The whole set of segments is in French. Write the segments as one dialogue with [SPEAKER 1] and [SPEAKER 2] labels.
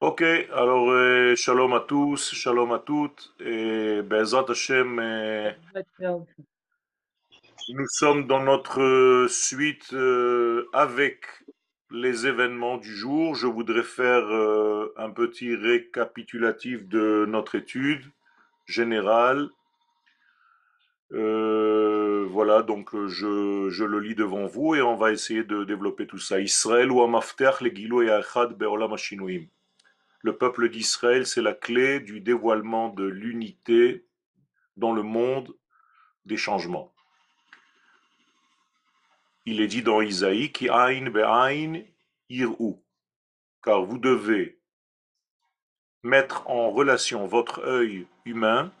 [SPEAKER 1] Ok, alors euh, shalom à tous, shalom à toutes, et Be'ezrat Hashem, euh, nous sommes dans notre euh, suite avec les événements du jour. Je voudrais faire un petit récapitulatif de notre étude générale. Voilà, donc je, je le lis devant vous et on va essayer de développer tout ça. Israël ou Amaftech le Gilo et Be'olam Hashinuim. Le peuple d'Israël, c'est la clé du dévoilement de l'unité dans le monde des changements. Il est dit dans Isaïe, ir'u, car vous devez mettre en relation votre œil humain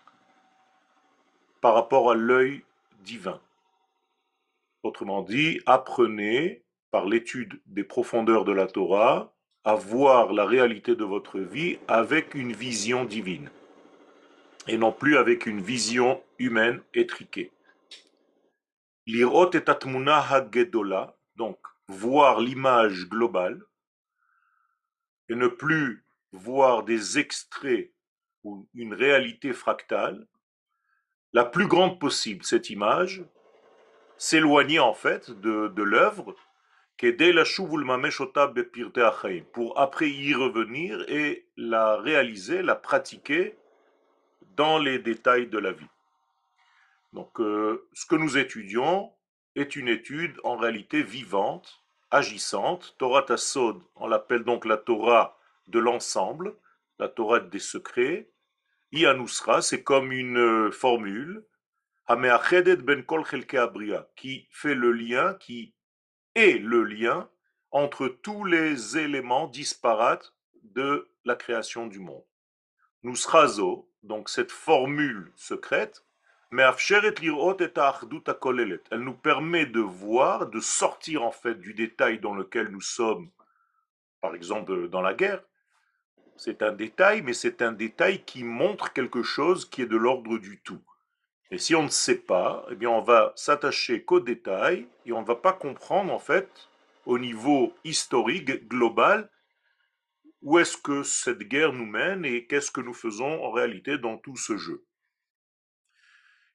[SPEAKER 1] par rapport à l'œil divin. Autrement dit, apprenez par l'étude des profondeurs de la Torah à voir la réalité de votre vie avec une vision divine et non plus avec une vision humaine étriquée. L'irot et atmuna hagedola, donc voir l'image globale et ne plus voir des extraits ou une réalité fractale, la plus grande possible, cette image, s'éloigner en fait de, de l'œuvre pour après y revenir et la réaliser, la pratiquer dans les détails de la vie. Donc euh, ce que nous étudions est une étude en réalité vivante, agissante. Torah Tassod, on l'appelle donc la Torah de l'ensemble, la Torah des secrets. Ianusra, c'est comme une euh, formule, ben kol qui fait le lien, qui est le lien entre tous les éléments disparates de la création du monde. Nusrazo, donc cette formule secrète, et elle nous permet de voir, de sortir en fait du détail dans lequel nous sommes, par exemple dans la guerre. C'est un détail, mais c'est un détail qui montre quelque chose qui est de l'ordre du tout. Et si on ne sait pas, eh bien on va s'attacher qu'aux détails et on ne va pas comprendre en fait au niveau historique global où est-ce que cette guerre nous mène et qu'est-ce que nous faisons en réalité dans tout ce jeu.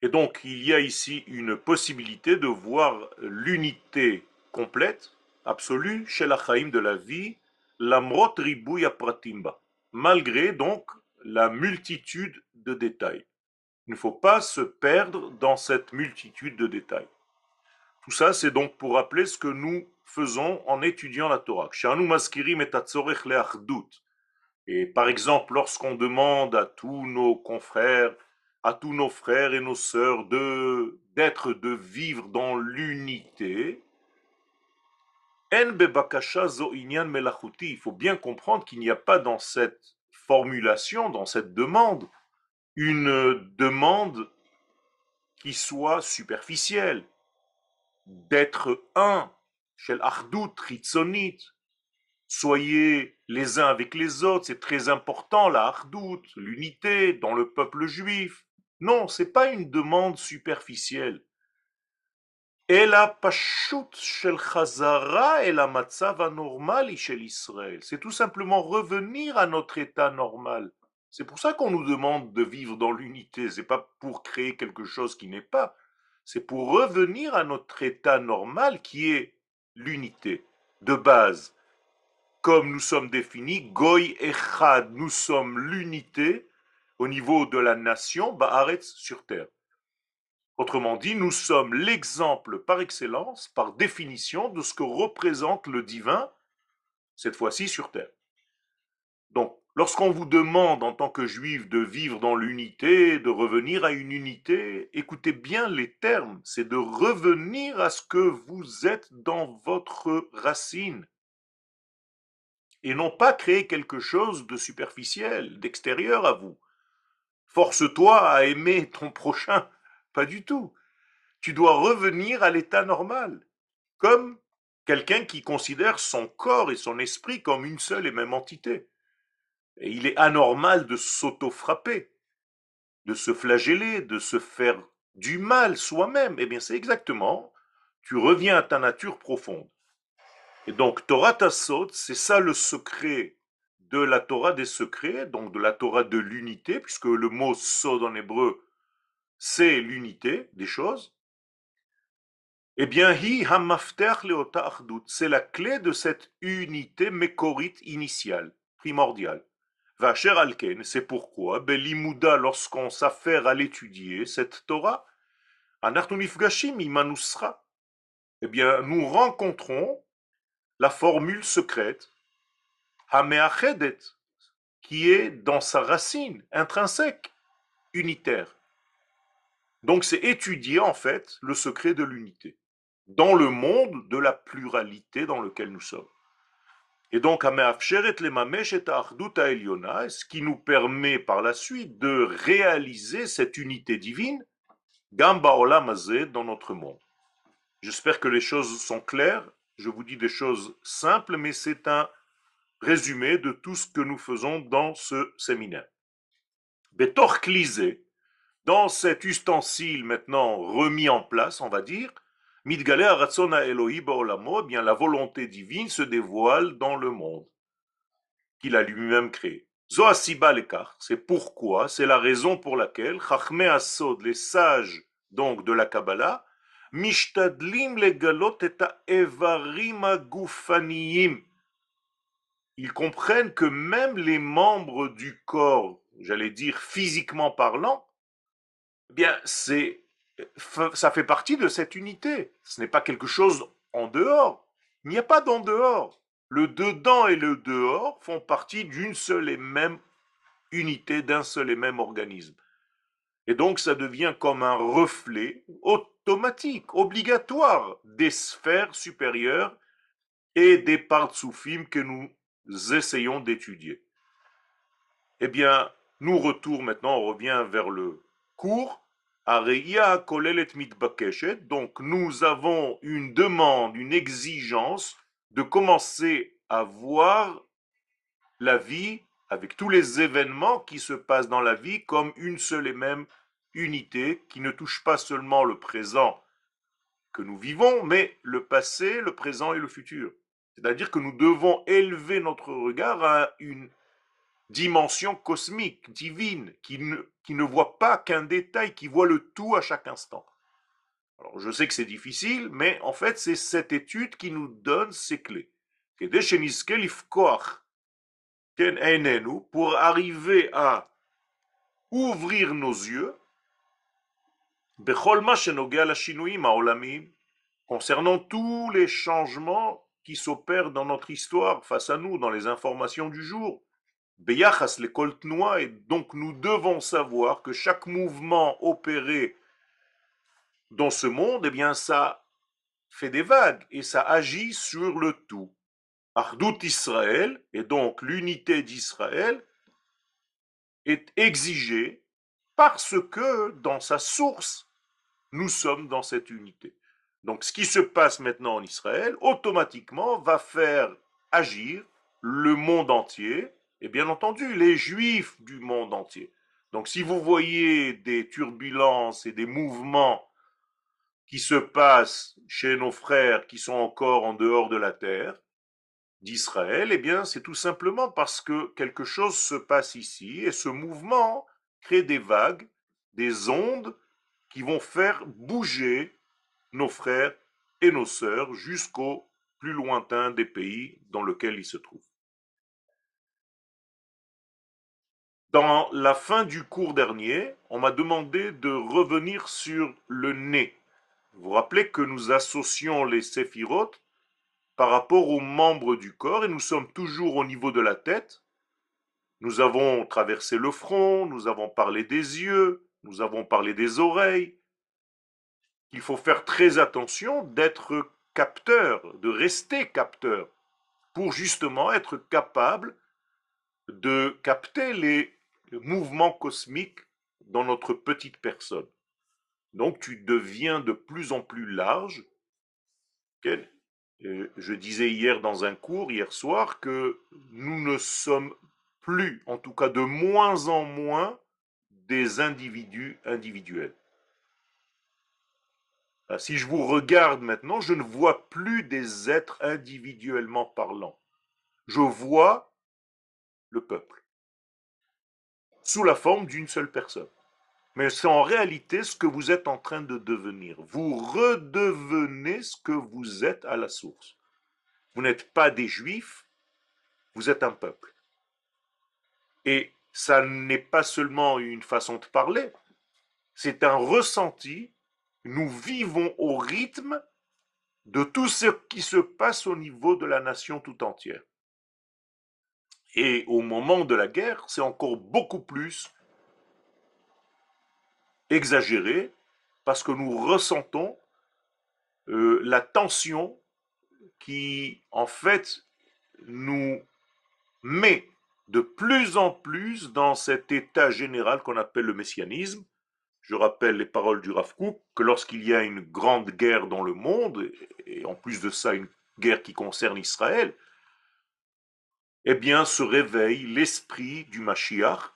[SPEAKER 1] Et donc il y a ici une possibilité de voir l'unité complète, absolue, chez la Chaim de la vie, l'amrot ribouya pratimba, malgré donc la multitude de détails. Il ne faut pas se perdre dans cette multitude de détails. Tout ça, c'est donc pour rappeler ce que nous faisons en étudiant la Torah. Et par exemple, lorsqu'on demande à tous nos confrères, à tous nos frères et nos sœurs de d'être, de vivre dans l'unité, il faut bien comprendre qu'il n'y a pas dans cette formulation, dans cette demande, une demande qui soit superficielle, d'être un, shel ardut, ritzonit, soyez les uns avec les autres, c'est très important la hardout, l'unité dans le peuple juif. Non, c'est pas une demande superficielle. C'est tout simplement revenir à notre état normal. C'est pour ça qu'on nous demande de vivre dans l'unité. C'est pas pour créer quelque chose qui n'est pas. C'est pour revenir à notre état normal qui est l'unité de base. Comme nous sommes définis, Goy Echad, nous sommes l'unité au niveau de la nation, Baaretz sur terre. Autrement dit, nous sommes l'exemple par excellence, par définition, de ce que représente le divin, cette fois-ci sur terre. Lorsqu'on vous demande en tant que juif de vivre dans l'unité, de revenir à une unité, écoutez bien les termes, c'est de revenir à ce que vous êtes dans votre racine. Et non pas créer quelque chose de superficiel, d'extérieur à vous. Force-toi à aimer ton prochain. Pas du tout. Tu dois revenir à l'état normal, comme quelqu'un qui considère son corps et son esprit comme une seule et même entité. Et il est anormal de s'auto-frapper, de se flageller, de se faire du mal soi-même. Eh bien, c'est exactement, tu reviens à ta nature profonde. Et donc, Torah Tassot, c'est ça le secret de la Torah des secrets, donc de la Torah de l'unité, puisque le mot sod en hébreu, c'est l'unité des choses, eh bien, hi c'est la clé de cette unité mécorite initiale, primordiale. Vacher alken, c'est pourquoi, belimouda, lorsqu'on s'affaire à l'étudier, cette Torah, anartunifgashim imanusra, eh bien, nous rencontrons la formule secrète, hameachedet, qui est dans sa racine intrinsèque, unitaire. Donc c'est étudier en fait le secret de l'unité dans le monde de la pluralité dans lequel nous sommes. Et donc, ce qui nous permet par la suite de réaliser cette unité divine, Gamba dans notre monde. J'espère que les choses sont claires. Je vous dis des choses simples, mais c'est un résumé de tout ce que nous faisons dans ce séminaire. Betor dans cet ustensile maintenant remis en place, on va dire, eh bien la volonté divine se dévoile dans le monde qu'il a lui-même créé. C'est pourquoi, c'est la raison pour laquelle Chachme Asod, les sages donc de la Kabbalah, Mishtadlim legalot et evarim Ils comprennent que même les membres du corps, j'allais dire physiquement parlant, eh bien c'est ça fait partie de cette unité. Ce n'est pas quelque chose en dehors. Il n'y a pas d'en dehors. Le dedans et le dehors font partie d'une seule et même unité, d'un seul et même organisme. Et donc ça devient comme un reflet automatique, obligatoire des sphères supérieures et des parts soufim que nous essayons d'étudier. Eh bien, nous retournons maintenant, on revient vers le cours donc nous avons une demande, une exigence de commencer à voir la vie avec tous les événements qui se passent dans la vie comme une seule et même unité qui ne touche pas seulement le présent que nous vivons, mais le passé, le présent et le futur. C'est-à-dire que nous devons élever notre regard à une dimension cosmique, divine, qui ne, voit pas qu'un détail, qui voit le tout à chaque instant. Alors je sais que c'est difficile, mais en fait c'est cette étude qui nous donne ces clés. Pour arriver à ouvrir nos yeux concernant tous les changements qui s'opèrent dans notre histoire face à nous, dans les informations du jour, Beyachas les noix, et donc nous devons savoir que chaque mouvement opéré dans ce monde, eh bien ça fait des vagues et ça agit sur le tout. Ardout Israël, et donc l'unité d'Israël, est exigée parce que dans sa source, nous sommes dans cette unité. Donc ce qui se passe maintenant en Israël, automatiquement, va faire agir le monde entier et bien entendu les juifs du monde entier. Donc si vous voyez des turbulences et des mouvements qui se passent chez nos frères qui sont encore en dehors de la terre d'Israël, eh bien c'est tout simplement parce que quelque chose se passe ici et ce mouvement crée des vagues, des ondes qui vont faire bouger nos frères et nos sœurs jusqu'au plus lointain des pays dans lesquels ils se trouvent. Dans la fin du cours dernier, on m'a demandé de revenir sur le nez. Vous vous rappelez que nous associons les séphirotes par rapport aux membres du corps et nous sommes toujours au niveau de la tête. Nous avons traversé le front, nous avons parlé des yeux, nous avons parlé des oreilles. Il faut faire très attention d'être capteur, de rester capteur, pour justement être capable de capter les mouvement cosmique dans notre petite personne. Donc tu deviens de plus en plus large. Euh, je disais hier dans un cours, hier soir, que nous ne sommes plus, en tout cas de moins en moins, des individus individuels. Ah, si je vous regarde maintenant, je ne vois plus des êtres individuellement parlant. Je vois le peuple, sous la forme d'une seule personne. Mais c'est en réalité ce que vous êtes en train de devenir. Vous redevenez ce que vous êtes à la source. Vous n'êtes pas des juifs, vous êtes un peuple. Et ça n'est pas seulement une façon de parler, c'est un ressenti. Nous vivons au rythme de tout ce qui se passe au niveau de la nation tout entière. Et au moment de la guerre, c'est encore beaucoup plus exagéré parce que nous ressentons euh, la tension qui, en fait, nous met de plus en plus dans cet état général qu'on appelle le messianisme. Je rappelle les paroles du Rav que lorsqu'il y a une grande guerre dans le monde, et en plus de ça une guerre qui concerne Israël, eh bien se réveille l'esprit du Mashiach,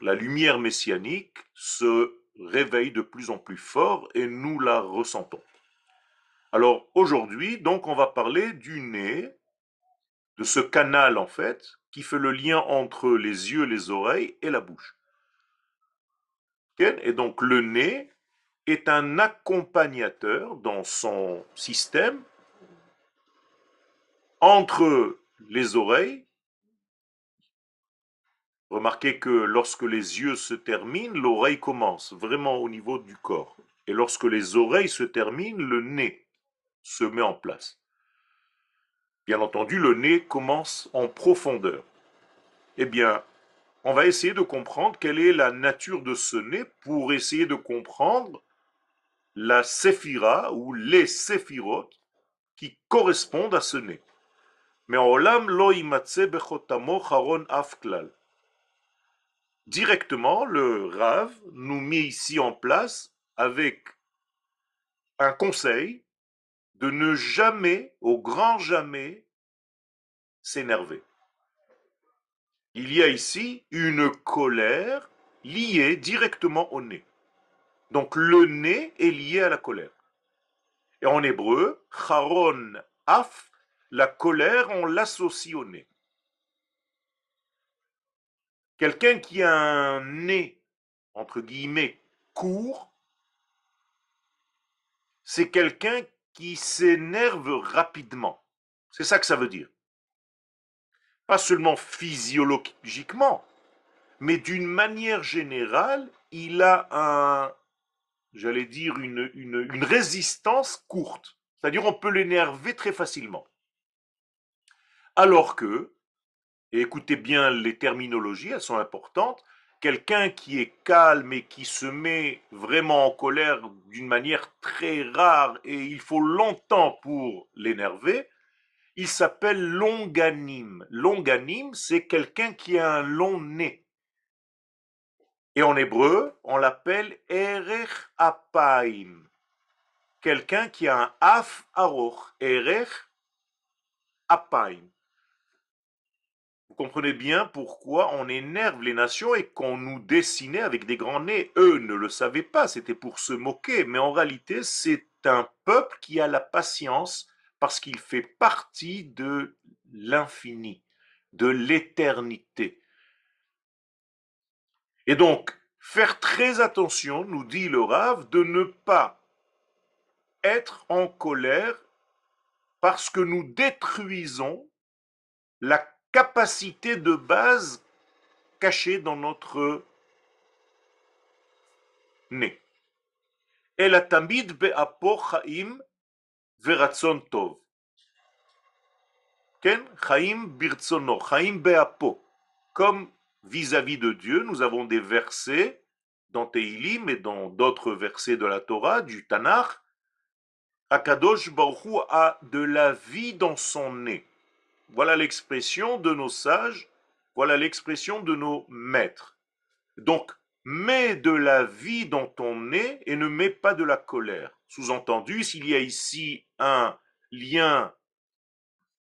[SPEAKER 1] la lumière messianique se réveille de plus en plus fort et nous la ressentons. Alors aujourd'hui, donc, on va parler du nez, de ce canal en fait, qui fait le lien entre les yeux, les oreilles et la bouche. Et donc le nez est un accompagnateur dans son système entre les oreilles. Remarquez que lorsque les yeux se terminent, l'oreille commence vraiment au niveau du corps. Et lorsque les oreilles se terminent, le nez se met en place. Bien entendu, le nez commence en profondeur. Eh bien, on va essayer de comprendre quelle est la nature de ce nez pour essayer de comprendre la séphira ou les séphirotes qui correspondent à ce nez. Mais olam lo bechotamo haron afklal. Directement, le Rav nous met ici en place avec un conseil de ne jamais, au grand jamais, s'énerver. Il y a ici une colère liée directement au nez. Donc le nez est lié à la colère. Et en hébreu, charon af, la colère, on l'associe au nez. Quelqu'un qui a un nez, entre guillemets, court, c'est quelqu'un qui s'énerve rapidement. C'est ça que ça veut dire. Pas seulement physiologiquement, mais d'une manière générale, il a un, j'allais dire, une, une, résistance courte. C'est-à-dire on peut l'énerver très facilement. Alors que, et écoutez bien les terminologies, elles sont importantes, quelqu'un qui est calme et qui se met vraiment en colère d'une manière très rare et il faut longtemps pour l'énerver, il s'appelle longanime. Longanime, c'est quelqu'un qui a un long nez. Et en hébreu, on l'appelle erech apaim. Quelqu'un qui a un af aroch. Erech apaim. Comprenez bien pourquoi on énerve les nations et qu'on nous dessinait avec des grands nez. Eux ne le savaient pas, c'était pour se moquer, mais en réalité c'est un peuple qui a la patience parce qu'il fait partie de l'infini, de l'éternité. Et donc, faire très attention, nous dit le Rave, de ne pas être en colère parce que nous détruisons la capacité de base cachée dans notre nez. El tamid be'apo chaim ve'ratzon tov. Ken chaim birtsono, chaim be'apo. Comme vis-à-vis de Dieu, nous avons des versets dans Teilim et dans d'autres versets de la Torah, du Tanakh. Akadosh Baruch a de la vie dans son nez. Voilà l'expression de nos sages, voilà l'expression de nos maîtres. Donc, mets de la vie dans ton nez et ne mets pas de la colère. Sous-entendu, s'il y a ici un lien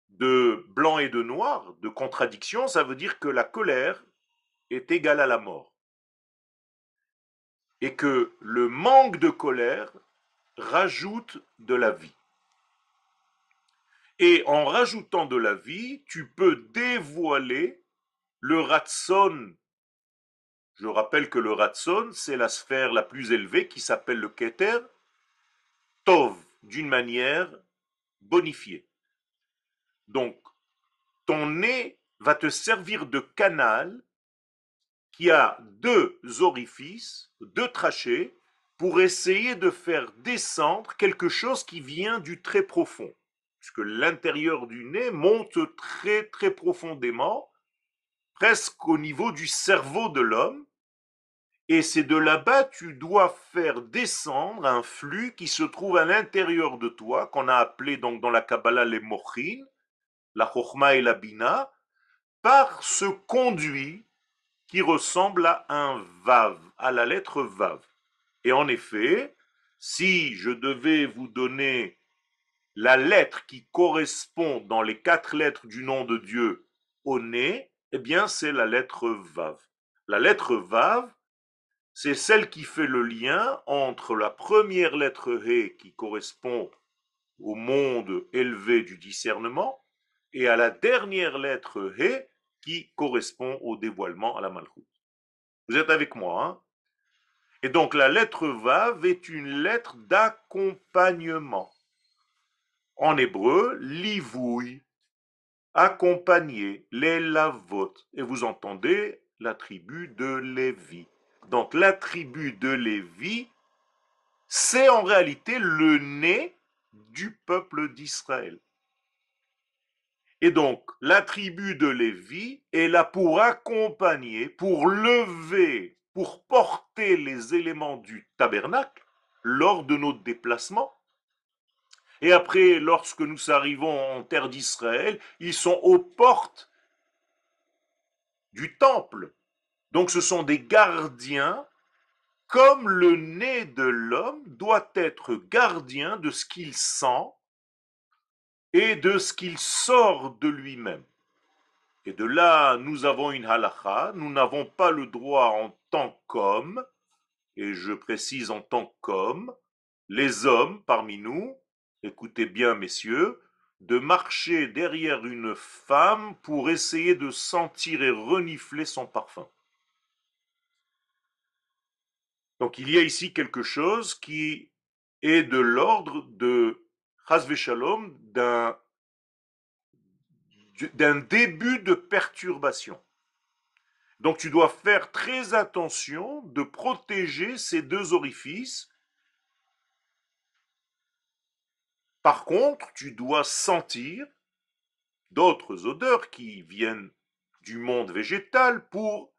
[SPEAKER 1] de blanc et de noir, de contradiction, ça veut dire que la colère est égale à la mort. Et que le manque de colère rajoute de la vie. Et en rajoutant de la vie, tu peux dévoiler le ratson, je rappelle que le ratson, c'est la sphère la plus élevée qui s'appelle le keter, tov, d'une manière bonifiée. Donc, ton nez va te servir de canal qui a deux orifices, deux trachées, pour essayer de faire descendre quelque chose qui vient du très profond. Puisque l'intérieur du nez monte très très profondément, presque au niveau du cerveau de l'homme, et c'est de là-bas tu dois faire descendre un flux qui se trouve à l'intérieur de toi, qu'on a appelé donc dans la Kabbalah les mochin, la chokhma et la bina, par ce conduit qui ressemble à un vav, à la lettre vav. Et en effet, si je devais vous donner la lettre qui correspond dans les quatre lettres du nom de Dieu au nez, eh bien c'est la lettre vav. La lettre vav, c'est celle qui fait le lien entre la première lettre He qui correspond au monde élevé du discernement et à la dernière lettre He qui correspond au dévoilement à la malchoute. Vous êtes avec moi, hein? Et donc la lettre Vav est une lettre d'accompagnement. En hébreu, livouille, accompagner, les lavot. Et vous entendez la tribu de Lévi. Donc la tribu de Lévi, c'est en réalité le nez du peuple d'Israël. Et donc, la tribu de Lévi est là pour accompagner, pour lever, pour porter les éléments du tabernacle lors de notre déplacement. Et après, lorsque nous arrivons en terre d'Israël, ils sont aux portes du temple donc ce sont des gardiens, comme le nez de l'homme doit être gardien de ce qu'il sent et de ce qu'il sort de lui-même. Et de là, nous avons une halakha, nous n'avons pas le droit en tant qu'homme, et je précise en tant qu'homme, les hommes parmi nous, écoutez bien messieurs, de marcher derrière une femme pour essayer de sentir et renifler son parfum. Donc il y a ici quelque chose qui est de l'ordre de Shalom, d'un d'un début de perturbation. Donc tu dois faire très attention de protéger ces deux orifices. Par contre, tu dois sentir d'autres odeurs qui viennent du monde végétal pour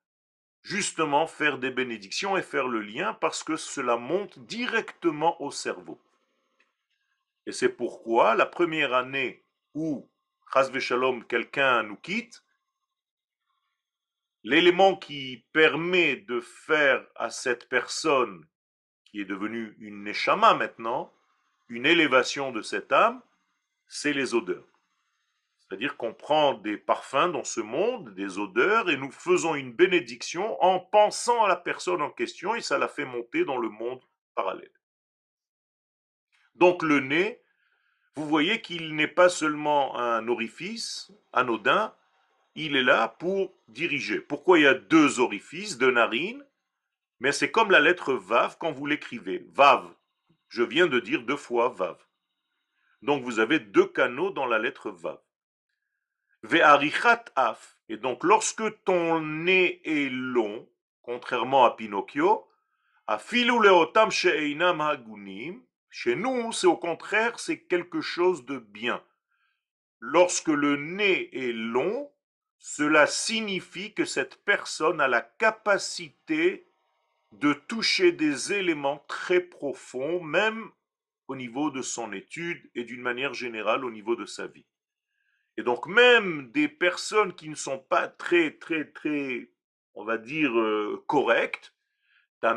[SPEAKER 1] justement faire des bénédictions et faire le lien parce que cela monte directement au cerveau. Et c'est pourquoi la première année où, Shalom, quelqu'un nous quitte, l'élément qui permet de faire à cette personne, qui est devenue une neshama maintenant, une élévation de cette âme, c'est les odeurs. C'est-à-dire qu'on prend des parfums dans ce monde, des odeurs, et nous faisons une bénédiction en pensant à la personne en question, et ça la fait monter dans le monde parallèle. Donc le nez, vous voyez qu'il n'est pas seulement un orifice anodin, il est là pour diriger. Pourquoi il y a deux orifices, deux narines Mais c'est comme la lettre Vav quand vous l'écrivez. Vav, je viens de dire deux fois Vav. Donc vous avez deux canaux dans la lettre Vav. af. Et donc, lorsque ton nez est long, contrairement à Pinocchio, leotam she'einam hagunim, chez nous, c'est au contraire, c'est quelque chose de bien. Lorsque le nez est long, cela signifie que cette personne a la capacité de toucher des éléments très profonds, même au niveau de son étude et d'une manière générale au niveau de sa vie. Et donc même des personnes qui ne sont pas très, très, très, on va dire, euh, correctes, il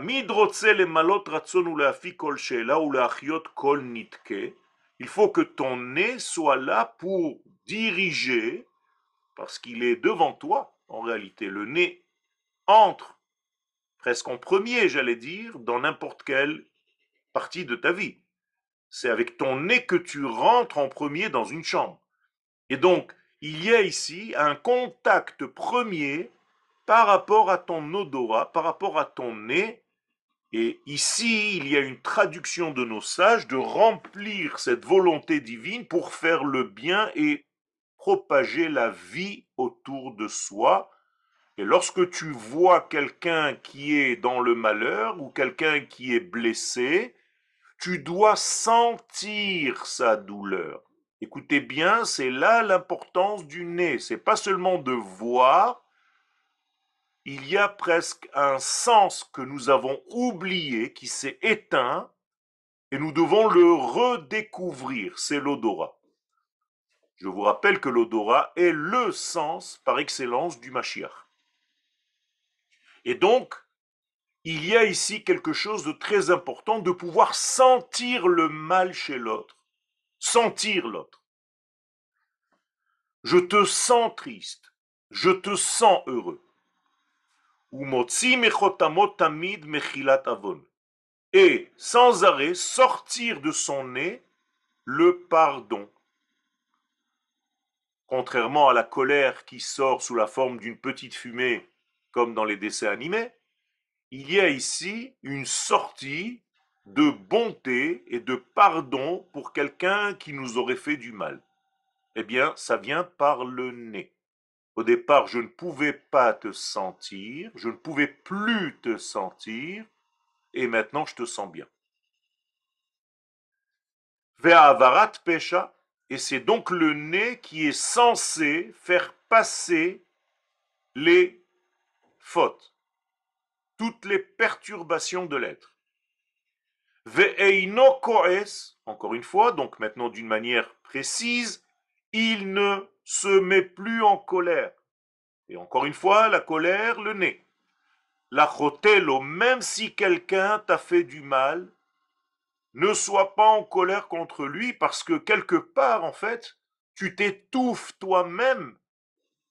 [SPEAKER 1] faut que ton nez soit là pour diriger, parce qu'il est devant toi, en réalité. Le nez entre presque en premier, j'allais dire, dans n'importe quelle partie de ta vie. C'est avec ton nez que tu rentres en premier dans une chambre. Et donc, il y a ici un contact premier par rapport à ton odorat, par rapport à ton nez. Et ici, il y a une traduction de nos sages de remplir cette volonté divine pour faire le bien et propager la vie autour de soi. Lorsque tu vois quelqu'un qui est dans le malheur ou quelqu'un qui est blessé, tu dois sentir sa douleur. Écoutez bien, c'est là l'importance du nez. C'est pas seulement de voir, il y a presque un sens que nous avons oublié, qui s'est éteint, et nous devons le redécouvrir, c'est l'odorat. Je vous rappelle que l'odorat est le sens par excellence du Mashiach. Et donc, il y a ici quelque chose de très important de pouvoir sentir le mal chez l'autre, sentir l'autre. Je te sens triste, je te sens heureux. Et sans arrêt sortir de son nez le pardon. Contrairement à la colère qui sort sous la forme d'une petite fumée, comme dans les dessins animés, il y a ici une sortie de bonté et de pardon pour quelqu'un qui nous aurait fait du mal. Eh bien, ça vient par le nez. Au départ, je ne pouvais pas te sentir, je ne pouvais plus te sentir, et maintenant je te sens bien. Ve'avarat pesha, et c'est donc le nez qui est censé faire passer les fautes, toutes les perturbations de l'être. Ve'eino koes, encore une fois, donc maintenant d'une manière précise, il ne se met plus en colère. Et encore une fois, la colère, le nez. La chotelo, même si quelqu'un t'a fait du mal, ne sois pas en colère contre lui parce que quelque part, en fait, tu t'étouffes toi-même,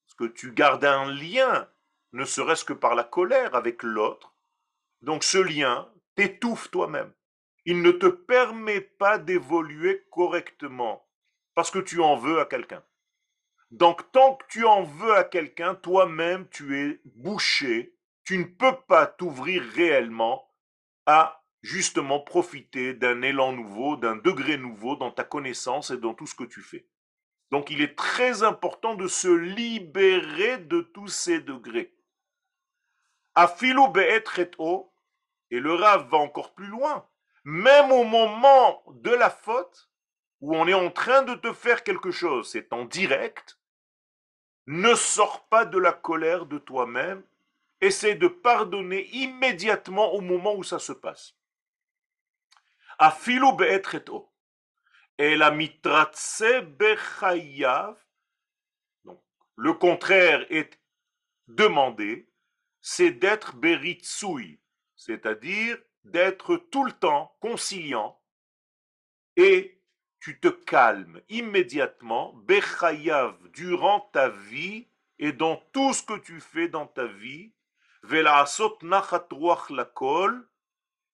[SPEAKER 1] parce que tu gardes un lien, ne serait-ce que par la colère avec l'autre. Donc ce lien t'étouffe toi-même. Il ne te permet pas d'évoluer correctement parce que tu en veux à quelqu'un. Donc tant que tu en veux à quelqu'un, toi-même, tu es bouché, tu ne peux pas t'ouvrir réellement à justement profiter d'un élan nouveau, d'un degré nouveau dans ta connaissance et dans tout ce que tu fais. Donc il est très important de se libérer de tous ces degrés. Afilo et le Rav va encore plus loin. Même au moment de la faute, où on est en train de te faire quelque chose, c'est en direct, ne sors pas de la colère de toi-même. Essaie de pardonner immédiatement au moment où ça se passe. Be'etreto. Et la mitratse bechayav. Le contraire est demandé, c'est d'être beritsui, c'est-à-dire d'être tout le temps conciliant et tu te calmes immédiatement, Bechayav, durant ta vie et dans tout ce que tu fais dans ta vie,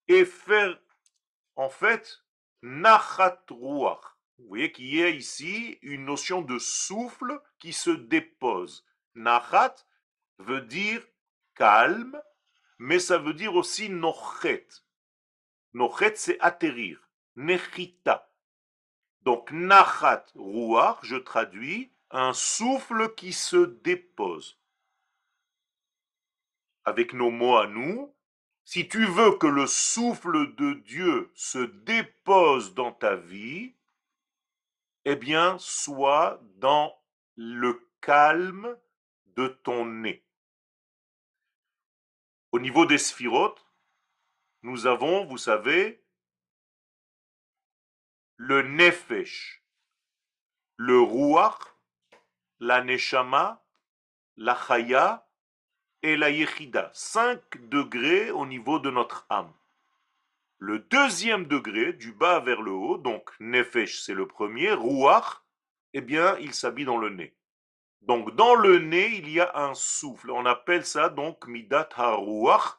[SPEAKER 1] et faire en fait nachatruach. Vous voyez qu'il y a ici une notion de souffle qui se dépose. Nachat veut dire calme, mais ça veut dire aussi nochet. Nochet, c'est atterrir. Nechita. Donc, nachat ruach, je traduis, un souffle qui se dépose. Avec nos mots à nous, si tu veux que le souffle de Dieu se dépose dans ta vie, eh bien, sois dans le calme de ton nez. Au niveau des sphirotes, nous avons, vous savez, le nefesh, le ruach, la neshama, la chaya et la yechida. Cinq degrés au niveau de notre âme. Le deuxième degré, du bas vers le haut, donc nefesh c'est le premier, ruach, eh bien il s'habille dans le nez. Donc dans le nez, il y a un souffle. On appelle ça donc midat haruach.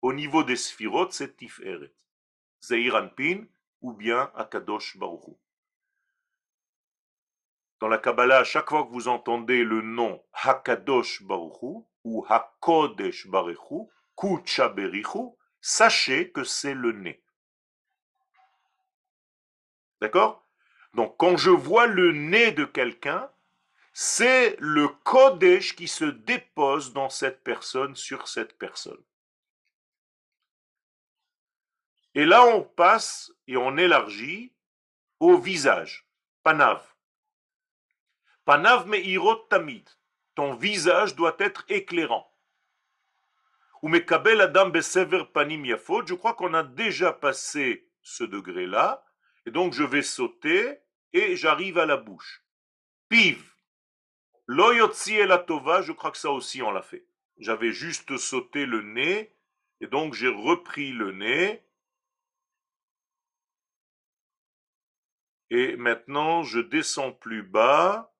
[SPEAKER 1] Au niveau des sphirotes, c'est tiferet. Zeiranpin, ou bien Akadosh Baruch Dans la Kabbalah, à chaque fois que vous entendez le nom Hakadosh Baruch ou Hakodesh Barechu, Kucha Berichu, sachez que c'est le nez. D'accord? Donc quand je vois le nez de quelqu'un, c'est le Kodesh qui se dépose dans cette personne, sur cette personne. Et là, on passe et on élargit au visage, panav. Panav me'irot tamid. Ton visage doit être éclairant. Ou mekabel adam besever panim yafot. Je crois qu'on a déjà passé ce degré-là. Et donc, je vais sauter et j'arrive à la bouche. Piv. Loyotzi et la tova, je crois que ça aussi on l'a fait. J'avais juste sauté le nez et donc j'ai repris le nez Et maintenant, je descends plus bas.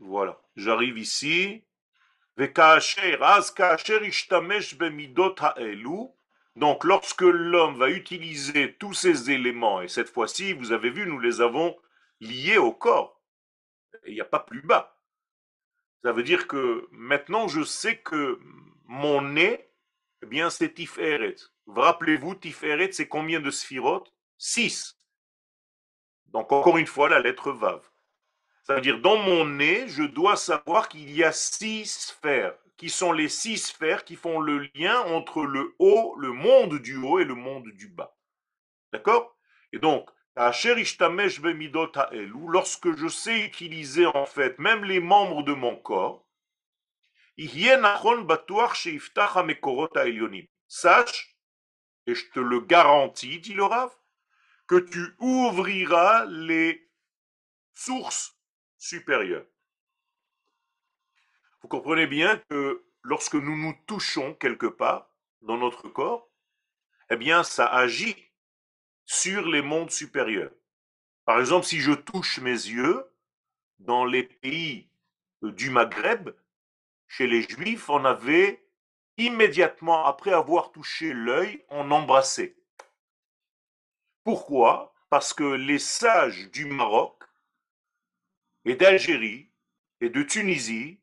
[SPEAKER 1] Voilà, j'arrive ici. Donc, lorsque l'homme va utiliser tous ces éléments, et cette fois-ci, vous avez vu, nous les avons liés au corps. Il n'y a pas plus bas. Ça veut dire que maintenant, je sais que mon nez, eh bien, c'est Tiferet. Rappelez-vous, Tiferet, c'est combien de sphirotes? Six. Donc, encore une fois, la lettre Vav. Ça veut dire, dans mon nez, je dois savoir qu'il y a six sphères, qui sont les six sphères qui font le lien entre le haut, le monde du haut et le monde du bas. D'accord? Et donc, lorsque je sais utiliser en fait même les membres de mon corps, Sache, et je te le garantis, dit le Rav, que tu ouvriras les sources supérieures. Vous comprenez bien que lorsque nous nous touchons quelque part dans notre corps, eh bien, ça agit sur les mondes supérieurs. Par exemple, si je touche mes yeux dans les pays du Maghreb, chez les Juifs, on avait immédiatement après avoir touché l'œil, on embrassait. Pourquoi? Parce que les sages du Maroc et d'Algérie et de Tunisie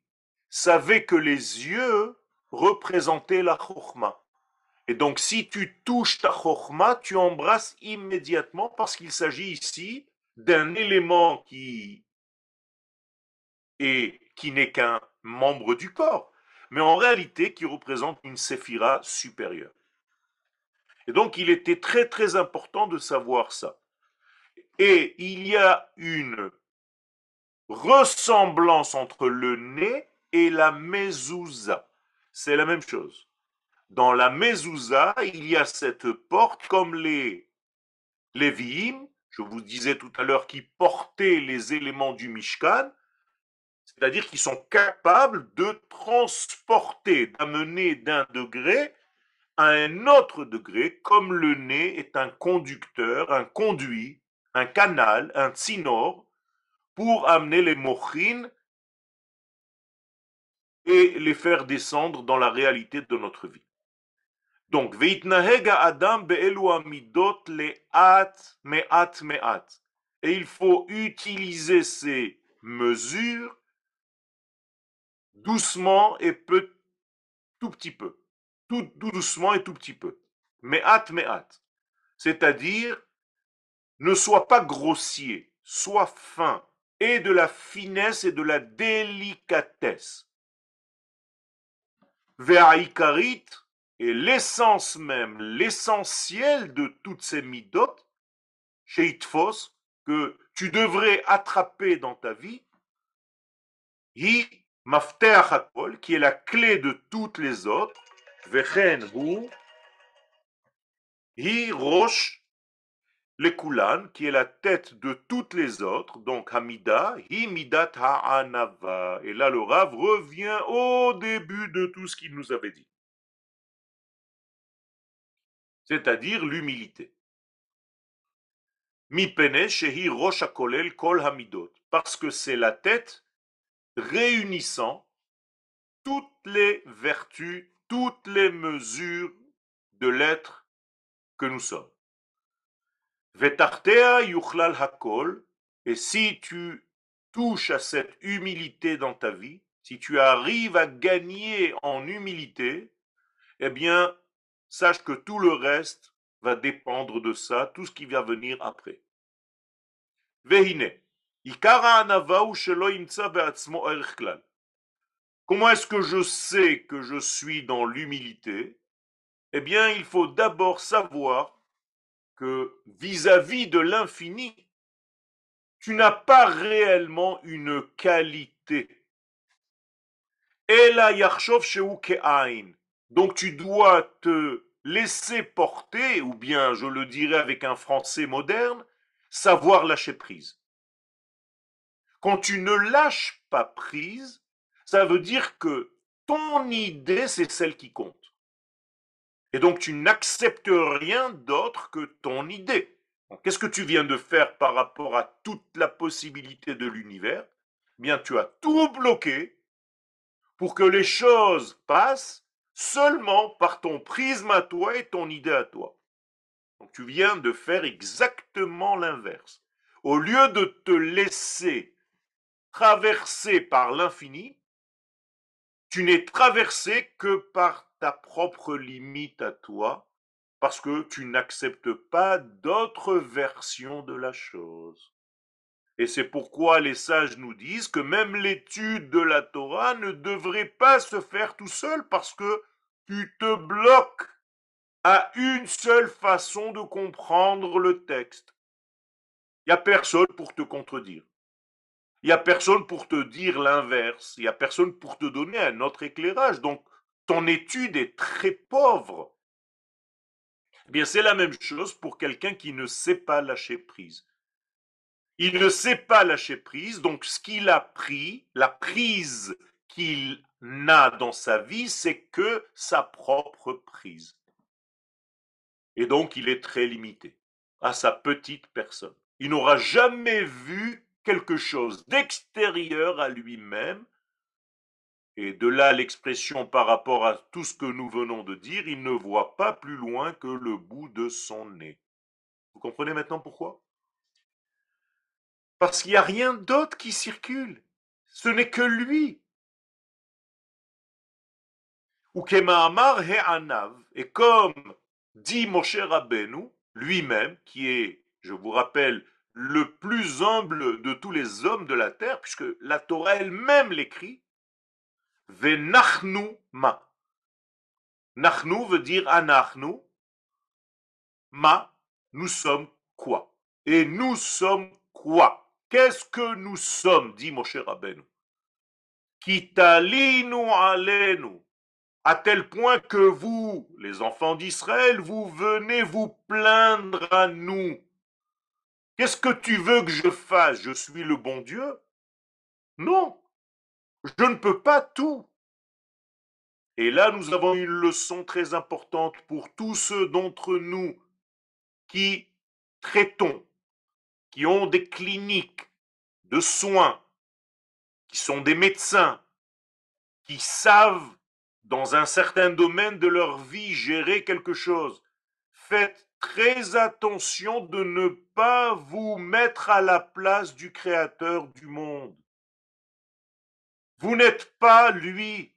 [SPEAKER 1] savaient que les yeux représentaient la chorma. Et donc, si tu touches ta chorma, tu embrasses immédiatement parce qu'il s'agit ici d'un élément qui est, qui n'est qu'un membre du corps, mais en réalité qui représente une séphira supérieure. Et donc il était très très important de savoir ça. Et il y a une ressemblance entre le nez et la mezouza. C'est la même chose. Dans la mezouza, il y a cette porte comme les Lévi'im, je vous disais tout à l'heure, qui portaient les éléments du Mishkan, c'est-à-dire qu'ils sont capables de transporter, d'amener d'un degré à un autre degré, comme le nez est un conducteur, un conduit, un canal, un tsinor, pour amener les mochines et les faire descendre dans la réalité de notre vie. Donc, adam midot me'at me'at. Et il faut utiliser ces mesures doucement et peu, tout petit peu. Tout, doucement et tout petit peu. Mais hâte. C'est-à-dire, ne sois pas grossier, sois fin, et de la finesse et de la délicatesse. Ve'aikarit, et l'essence même, l'essentiel de toutes ces midotes, sheitfos, que tu devrais attraper dans ta vie, hi qui est la clé de toutes les autres, Vechen hu, hi rosh le kulan, qui est la tête de toutes les autres, donc Hamida, hi midat ha'anava. Et là, le Rav revient au début de tout ce qu'il nous avait dit. C'est-à-dire l'humilité. Mi pene shehi rosh kolel kol hamidot. Parce que c'est la tête réunissant toutes les vertus, toutes les mesures de l'être que nous sommes. Vetartea yuchlal hakol. Et si tu touches à cette humilité dans ta vie, si tu arrives à gagner en humilité, eh bien, sache que tout le reste va dépendre de ça, tout ce qui va venir après. Vehine. Comment est-ce que je sais que je suis dans l'humilité? Eh bien, il faut d'abord savoir vis-à-vis de l'infini, tu n'as pas réellement une qualité. Donc tu dois te laisser porter, ou bien je le dirais avec un français moderne, savoir lâcher prise. Quand tu ne lâches pas prise, ça veut dire que ton idée, c'est celle qui compte. Et donc tu n'acceptes rien d'autre que ton idée. Qu'est-ce que tu viens de faire par rapport à toute la possibilité de l'univers? Eh Bien, tu as tout bloqué pour que les choses passent seulement par ton prisme à toi et ton idée à toi. Donc tu viens de faire exactement l'inverse. Au lieu de te laisser traverser par l'infini, tu n'es traversé que par ta propre limite à toi, parce que tu n'acceptes pas d'autres versions de la chose. Et c'est pourquoi les sages nous disent que même l'étude de la Torah ne devrait pas se faire tout seul, parce que tu te bloques à une seule façon de comprendre le texte. Il n'y a personne pour te contredire. Il n'y a personne pour te dire l'inverse. Il n'y a personne pour te donner un autre éclairage. Donc, ton étude est très pauvre. Eh bien, c'est la même chose pour quelqu'un qui ne sait pas lâcher prise. Il ne sait pas lâcher prise, donc ce qu'il a pris, la prise qu'il n'a dans sa vie, c'est que sa propre prise. Et donc, il est très limité à sa petite personne. Il n'aura jamais vu quelque chose d'extérieur à lui-même. Et de là l'expression par rapport à tout ce que nous venons de dire, il ne voit pas plus loin que le bout de son nez. Vous comprenez maintenant pourquoi? Parce qu'il n'y a rien d'autre qui circule. Ce n'est que lui. Ou Et comme dit Moshe Rabbeinu, lui-même, qui est, je vous rappelle, le plus humble de tous les hommes de la terre, puisque la Torah elle-même l'écrit, Venachnu ma. Nachnu veut dire anachnu. Ma, nous sommes quoi? Et nous sommes quoi? Qu'est-ce que nous sommes? Dit Moshe Rabbeinu. Kitalinu alenu. À tel point que vous, les enfants d'Israël, vous venez vous plaindre à nous Qu'est-ce que tu veux que je fasse? Je suis le bon Dieu? Non, je ne peux pas tout. Et là, nous avons une leçon très importante pour tous ceux d'entre nous qui traitons, qui ont des cliniques de soins, qui sont des médecins, qui savent dans un certain domaine de leur vie gérer quelque chose. Faites très attention de ne pas vous mettre à la place du Créateur du monde. Vous n'êtes pas lui.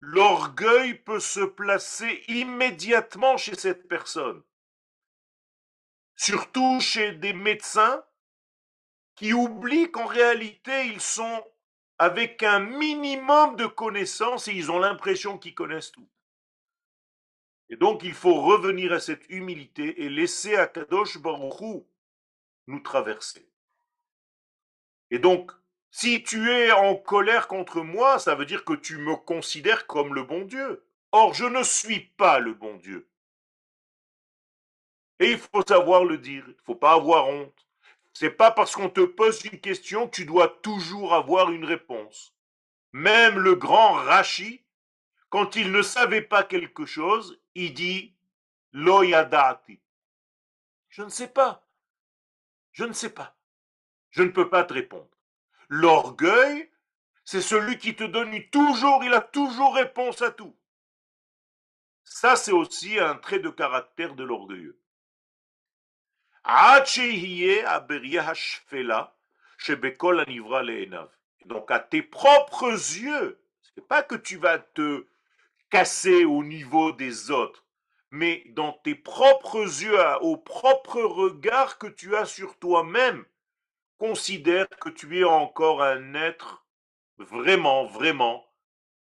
[SPEAKER 1] L'orgueil peut se placer immédiatement chez cette personne. Surtout chez des médecins qui oublient qu'en réalité ils sont avec un minimum de connaissances et ils ont l'impression qu'ils connaissent tout. Et donc, il faut revenir à cette humilité et laisser Akadosh Baruchou nous traverser. Et donc, si tu es en colère contre moi, ça veut dire que tu me considères comme le bon Dieu. Or, je ne suis pas le bon Dieu. Et il faut savoir le dire, il ne faut pas avoir honte. C'est pas parce qu'on te pose une question que tu dois toujours avoir une réponse. Même le grand Rachi, quand il ne savait pas quelque chose, il dit Loyadati. Je ne sais pas. Je ne sais pas. Je ne peux pas te répondre. L'orgueil, c'est celui qui te donne toujours, il a toujours réponse à tout. Ça, c'est aussi un trait de caractère de l'orgueilleux. Donc à tes propres yeux, c'est pas que tu vas te casser au niveau des autres, mais dans tes propres yeux, au propre regard que tu as sur toi-même, considère que tu es encore un être vraiment, vraiment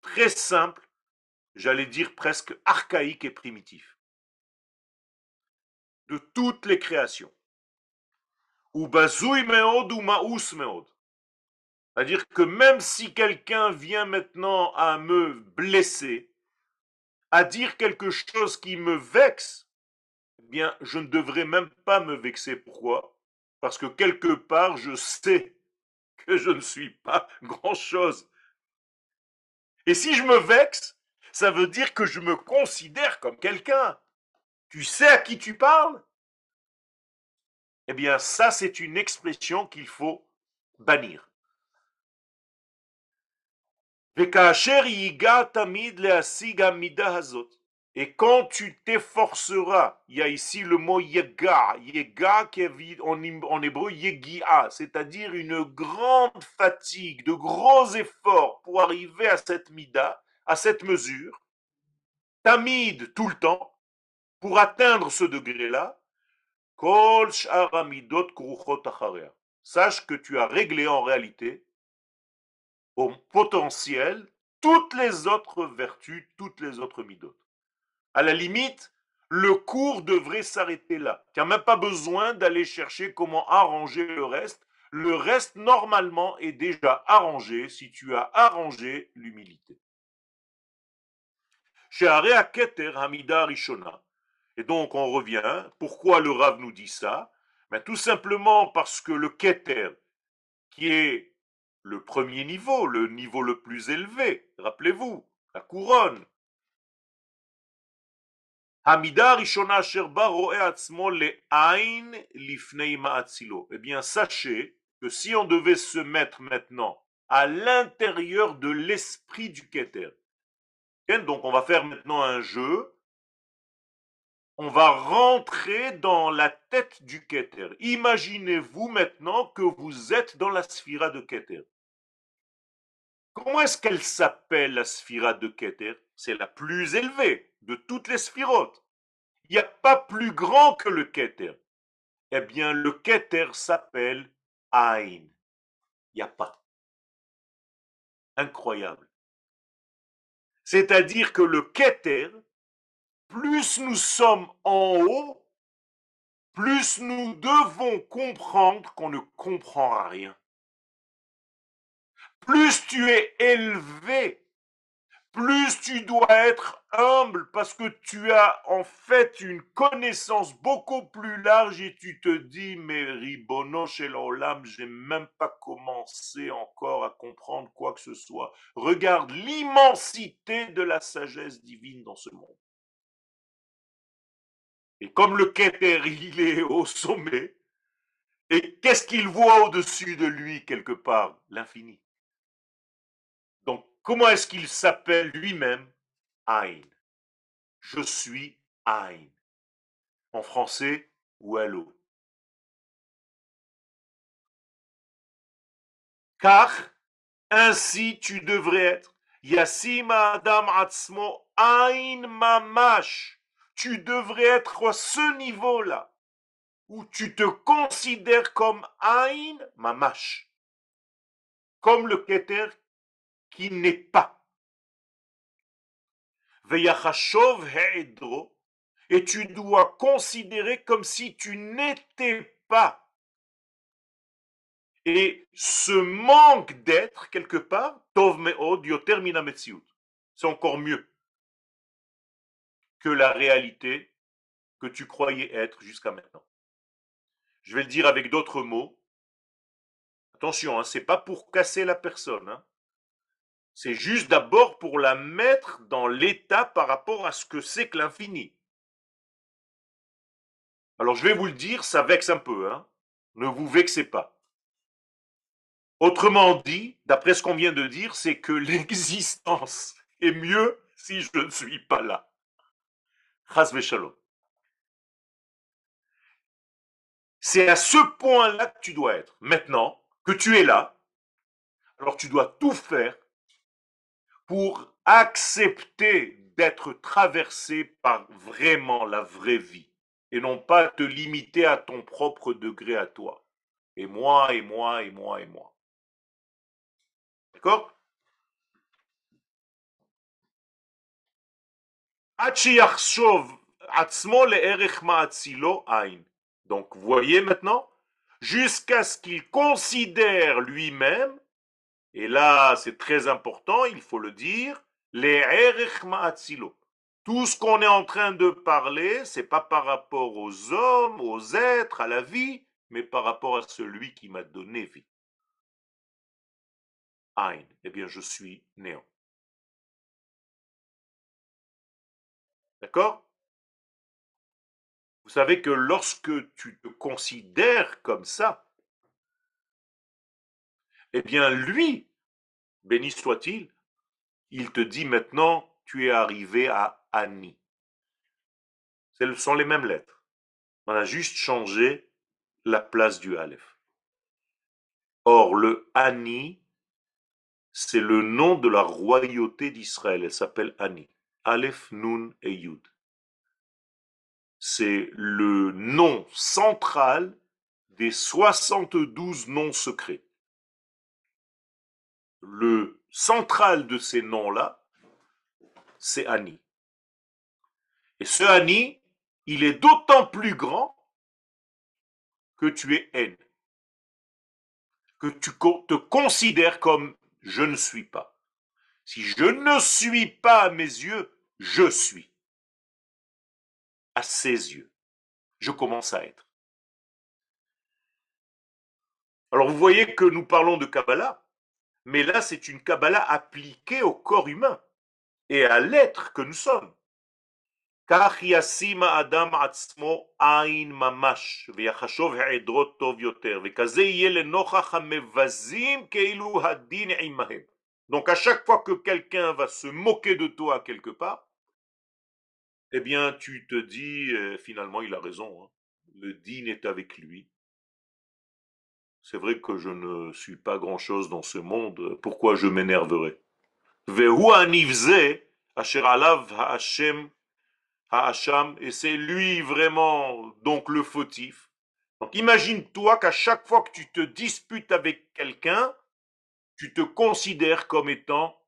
[SPEAKER 1] très simple, j'allais dire presque archaïque et primitif, de toutes les créations. C'est-à-dire que même si quelqu'un vient maintenant à me blesser, à dire quelque chose qui me vexe, eh bien, je ne devrais même pas me vexer. Pourquoi? Parce que quelque part, je sais que je ne suis pas grand-chose. Et si je me vexe, ça veut dire que je me considère comme quelqu'un. Tu sais à qui tu parles? Eh bien, ça, c'est une expression qu'il faut bannir. Et quand tu t'efforceras, il y a ici le mot yega, yega qui est en, hébreu yegia, c'est-à-dire une grande fatigue, de gros efforts pour arriver à cette mida, à cette mesure, tamid tout le temps, pour atteindre ce degré-là, kol Sache que tu as réglé en réalité au potentiel toutes les autres vertus, toutes les autres midotes. À la limite, le cours devrait s'arrêter là. Tu n'as même pas besoin d'aller chercher comment arranger le reste. Le reste, normalement, est déjà arrangé si tu as arrangé l'humilité. Keter Hamida Rishona. Et donc, on revient. Pourquoi le Rav nous dit ça? Ben, Tout simplement parce que le Keter, qui est le premier niveau, le niveau le plus élevé. Rappelez-vous, la couronne. Eh bien, sachez que si on devait se mettre maintenant à l'intérieur de l'esprit du Keter, donc on va faire maintenant un jeu, on va rentrer dans la tête du Keter. Imaginez-vous maintenant que vous êtes dans la sphira de Keter. Comment est-ce qu'elle s'appelle la sphira de Keter? C'est la plus élevée de toutes les sphirotes. Il n'y a pas plus grand que le Keter. Eh bien, le Keter s'appelle Ain. Il n'y a pas. Incroyable. C'est-à-dire que le Keter, plus nous sommes en haut, plus nous devons comprendre qu'on ne comprend rien plus tu es élevé, plus tu dois être humble parce que tu as en fait une connaissance beaucoup plus large et tu te dis, mais ribono chez l'olam, j'ai même pas commencé encore à comprendre quoi que ce soit. Regarde l'immensité de la sagesse divine dans ce monde. Et comme le Keter, il est au sommet, et qu'est-ce qu'il voit au-dessus de lui quelque part? L'infini. Comment est-ce qu'il s'appelle lui-même? Ain. Je suis Ain. En français, ou Allo. Car ainsi tu devrais être. Yassima Adam Atzmo Ain Mamash. Tu devrais être à ce niveau-là où tu te considères comme Ain Mamash. Comme le Keter qui n'est pas. Et tu dois considérer comme si tu n'étais pas. Et ce manque d'être, quelque part, c'est encore mieux que la réalité que tu croyais être jusqu'à maintenant. Je vais le dire avec d'autres mots. Attention, hein, ce n'est pas pour casser la personne. Hein. C'est juste d'abord pour la mettre dans l'état par rapport à ce que c'est que l'infini. Alors je vais vous le dire, ça vexe un peu, hein. Ne vous vexez pas. Autrement dit, d'après ce qu'on vient de dire, c'est que l'existence est mieux si je ne suis pas là. C'est à ce point-là que tu dois être. Maintenant que tu es là, alors tu dois tout faire accepter d'être traversé par vraiment la vraie vie et non pas te limiter à ton propre degré à toi. Et moi, et moi, et moi, et moi. D'accord? Donc, voyez maintenant, jusqu'à ce qu'il considère lui-même, et là c'est très important, il faut le dire, les Tout ce qu'on est en train de parler, c'est pas par rapport aux hommes, aux êtres, à la vie, mais par rapport à celui qui m'a donné vie. Ein, eh bien je suis néant. D'accord? Vous savez que lorsque tu te considères comme ça, eh bien lui, béni soit-il, il te dit maintenant, tu es arrivé à Ani. Ce sont les mêmes lettres. On a juste changé la place du Aleph. Or, le Ani, c'est le nom de la royauté d'Israël. Elle s'appelle Ani. Aleph, Nun et Yud. C'est le nom central des 72 noms secrets. Le central de ces noms-là, c'est Ani. Et ce Ani, il est d'autant plus grand que tu es haine, que tu te considères comme je ne suis pas. Si je ne suis pas à mes yeux, je suis. À ses yeux, je commence à être. Alors vous voyez que nous parlons de Kabbalah, mais là, c'est une Kabbalah appliquée au corps humain et à l'être que nous sommes. Donc à chaque fois que quelqu'un va se moquer de toi quelque part, eh bien tu te dis, euh, finalement il a raison, hein. le din est avec lui, c'est vrai que je ne suis pas grand-chose dans ce monde, pourquoi je m'énerverais? Et c'est lui vraiment donc le fautif. Donc imagine-toi qu'à chaque fois que tu te disputes avec quelqu'un, tu te considères comme étant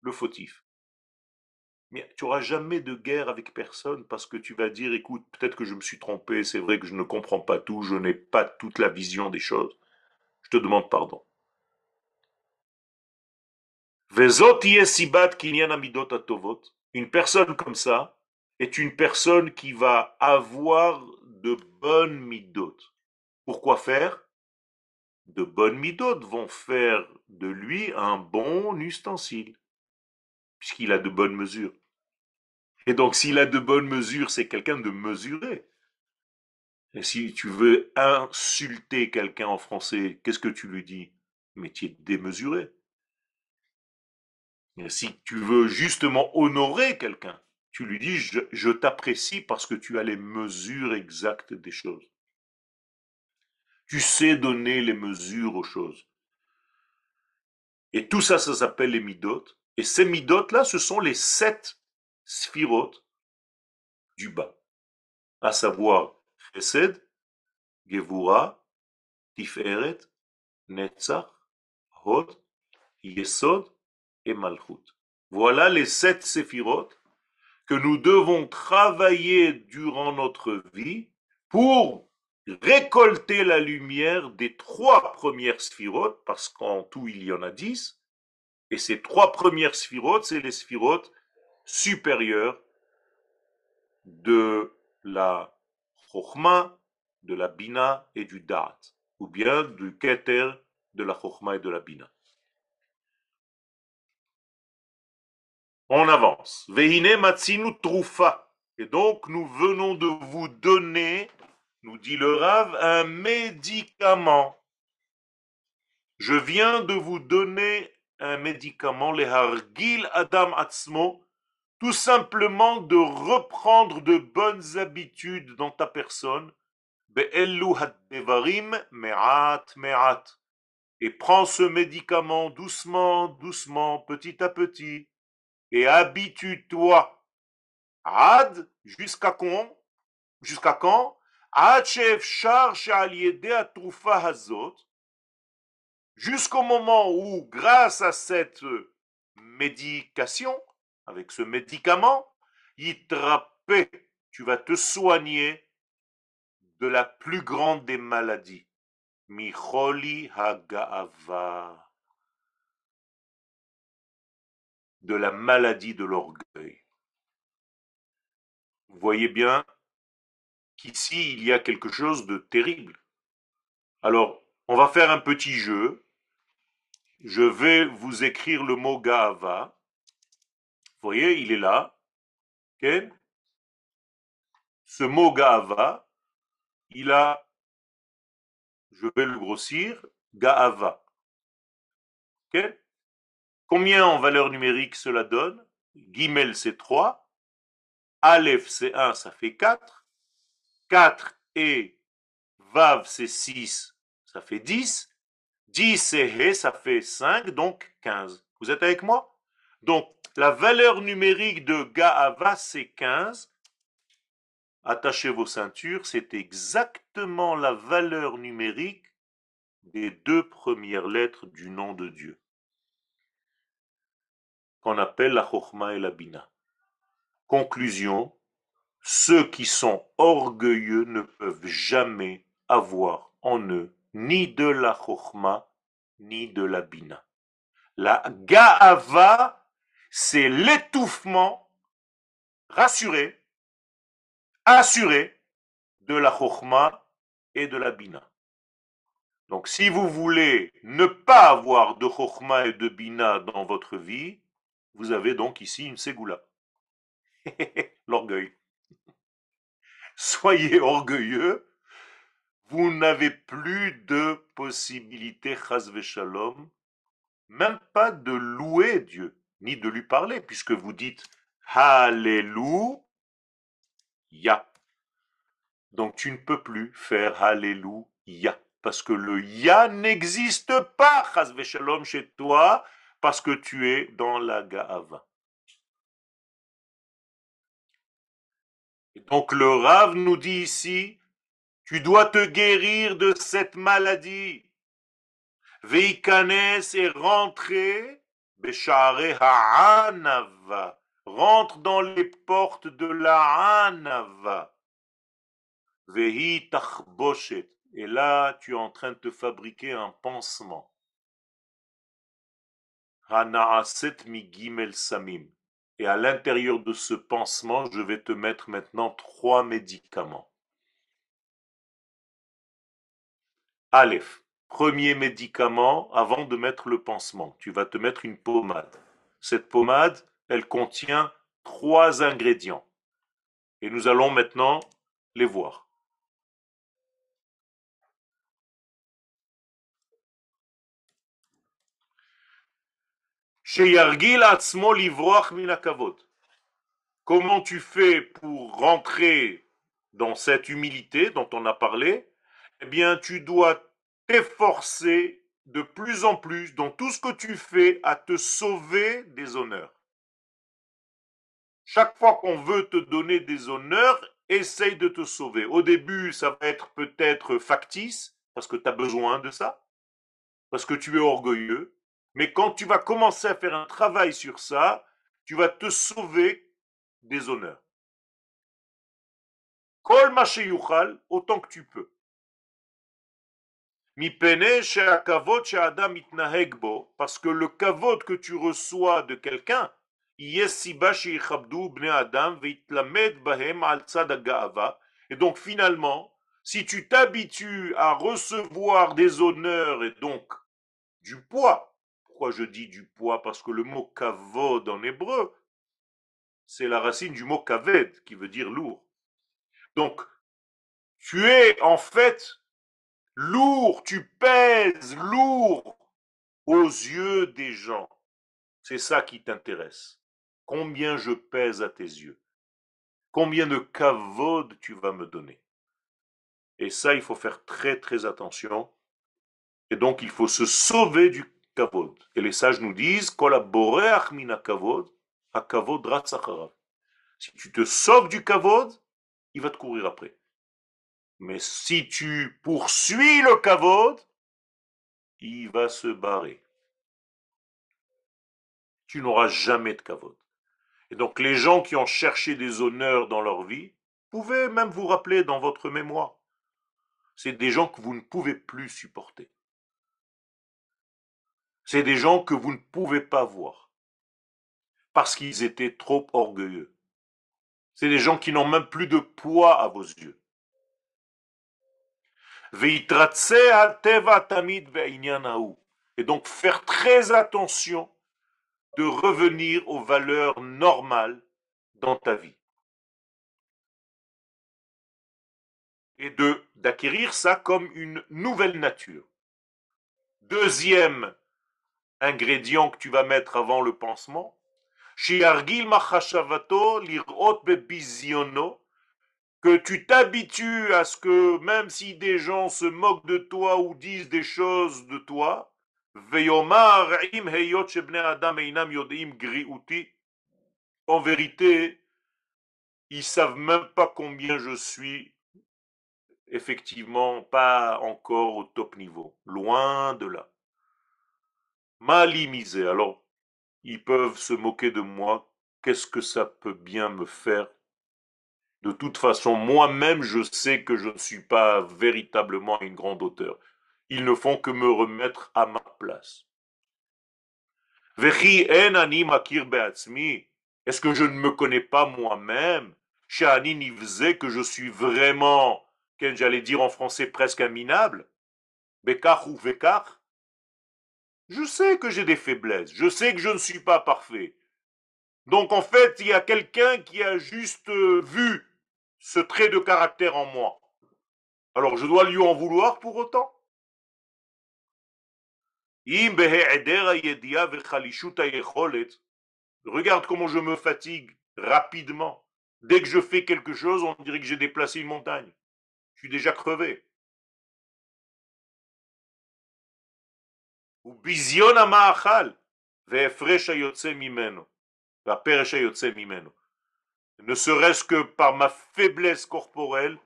[SPEAKER 1] le fautif. Mais tu n'auras jamais de guerre avec personne parce que tu vas dire, écoute, peut-être que je me suis trompé, c'est vrai que je ne comprends pas tout, je n'ai pas toute la vision des choses. Je te demande pardon. Une personne comme ça est une personne qui va avoir de bonnes midot. Pourquoi faire? De bonnes midot vont faire de lui un bon ustensile, puisqu'il a de bonnes mesures. Et donc, s'il a de bonnes mesures, c'est quelqu'un de mesuré. Si tu veux insulter quelqu'un en français, qu'est-ce que tu lui dis? Mais tu es démesuré. Si tu veux justement honorer quelqu'un, tu lui dis je, je t'apprécie parce que tu as les mesures exactes des choses. Tu sais donner les mesures aux choses. Et tout ça, ça s'appelle les midotes. Et ces midotes-là, ce sont les sept sphirotes du bas, à savoir Chesed, Gevura, Tiferet, Netzach, Hod, Yesod et Malchut. Voilà les sept séphirotes que nous devons travailler durant notre vie pour récolter la lumière des trois premières sphirotes, parce qu'en tout il y en a dix, et ces trois premières sphirotes, c'est les sphirotes supérieure de la Chokhmah, de la Bina et du Dat, ou bien du Keter de la Chokhmah et de la Bina. On avance. Vehine matsinu trufa. Et donc nous venons de vous donner, nous dit le Rav, un médicament. Je viens de vous donner un médicament, le hargil adam atzmo, tout simplement de reprendre de bonnes habitudes dans ta personne, Et prends ce médicament doucement, doucement, petit à petit. Et habitue-toi. Ad, jusqu'à quand? Jusqu'à quand? Jusqu'au moment où, grâce à cette médication, avec ce médicament, tu vas te soigner de la plus grande des maladies. Micholi Hagaava. De la maladie de l'orgueil. Vous voyez bien qu'ici, il y a quelque chose de terrible. Alors, on va faire un petit jeu. Je vais vous écrire le mot Gaava. Vous voyez, il est là. Ce mot Gaava, il a, je vais le grossir, Gaava. Combien en valeur numérique cela donne? Gimel c'est 3, Aleph c'est 1, ça fait 4, 4 et Vav c'est 6, ça fait 10, 10 et He, ça fait 5, donc 15. Vous êtes avec moi? Donc, la valeur numérique de Gaava, c'est 15 attachez vos ceintures, c'est exactement la valeur numérique des deux premières lettres du nom de Dieu, qu'on appelle la Chochma et la Bina. Conclusion, ceux qui sont orgueilleux ne peuvent jamais avoir en eux ni de la Chochma ni de la Bina. La Gaava, c'est l'étouffement, rassuré, assuré de la chokhma et de la bina. Donc si vous voulez ne pas avoir de chokhma et de bina dans votre vie, vous avez donc ici une ségoula. L'orgueil. Soyez orgueilleux, vous n'avez plus de possibilité, shalom, même pas de louer Dieu, ni de lui parler, puisque vous dites Hallelujah. Donc tu ne peux plus faire Alléluia. Parce que le Ya n'existe pas, Shalom, chez toi, parce que tu es dans la Gaava. Donc le Rav nous dit ici, tu dois te guérir de cette maladie. Veikanes est rentré, Ha'anava rentre dans les portes de la Hanava. Vehi Et là, tu es en train de te fabriquer un pansement. Hanaaset mi gimel samim. Et à l'intérieur de ce pansement, je vais te mettre maintenant trois médicaments. Aleph, premier médicament avant de mettre le pansement. Tu vas te mettre une pommade. Cette pommade, elle contient trois ingrédients. Et nous allons maintenant les voir. Comment tu fais pour rentrer dans cette humilité dont on a parlé? Eh bien, tu dois t'efforcer de plus en plus dans tout ce que tu fais à te sauver des honneurs. Chaque fois qu'on veut te donner des honneurs, essaye de te sauver. Au début, ça va être peut-être factice, parce que tu as besoin de ça, parce que tu es orgueilleux. Mais quand tu vas commencer à faire un travail sur ça, tu vas te sauver des honneurs. Kol autant que tu peux. Parce que le kavod que tu reçois de quelqu'un, et donc finalement, si tu t'habitues à recevoir des honneurs et donc du poids, pourquoi je dis du poids? Parce que le mot kavod en hébreu, c'est la racine du mot kaved qui veut dire lourd. Donc, tu es en fait lourd, tu pèses lourd aux yeux des gens. C'est ça qui t'intéresse. Combien je pèse à tes yeux Combien de kavod tu vas me donner Et ça, il faut faire très très attention. Et donc, il faut se sauver du kavod. Et les sages nous disent, collaborer mina kavod, a kavod Si tu te sauves du kavod, il va te courir après. Mais si tu poursuis le kavod, il va se barrer. Tu n'auras jamais de kavod. Et donc les gens qui ont cherché des honneurs dans leur vie, pouvez même vous rappeler dans votre mémoire. C'est des gens que vous ne pouvez plus supporter. C'est des gens que vous ne pouvez pas voir. Parce qu'ils étaient trop orgueilleux. C'est des gens qui n'ont même plus de poids à vos yeux. Et donc faire très attention de revenir aux valeurs normales dans ta vie. Et de d'acquérir ça comme une nouvelle nature. Deuxième ingrédient que tu vas mettre avant le pansement, que tu t'habitues à ce que même si des gens se moquent de toi ou disent des choses de toi, en vérité, ils savent même pas combien je suis effectivement pas encore au top niveau, loin de là. Malimisé, alors ils peuvent se moquer de moi, qu'est-ce que ça peut bien me faire de toute façon, moi-même, je sais que je ne suis pas véritablement une grande auteur. Ils ne font que me remettre à ma place. Est-ce que je ne me connais pas moi-même? Que je suis vraiment, j'allais dire en français presque minable Bekar ou Vekar Je sais que j'ai des faiblesses, je sais que je ne suis pas parfait. Donc en fait, il y a quelqu'un qui a juste euh, vu ce trait de caractère en moi. Alors je dois lui en vouloir pour autant? Regarde comment je me fatigue rapidement. Dès que je fais quelque chose, on dirait que j'ai déplacé une montagne. Je suis déjà crevé. Ne serait-ce que par ma faiblesse corporelle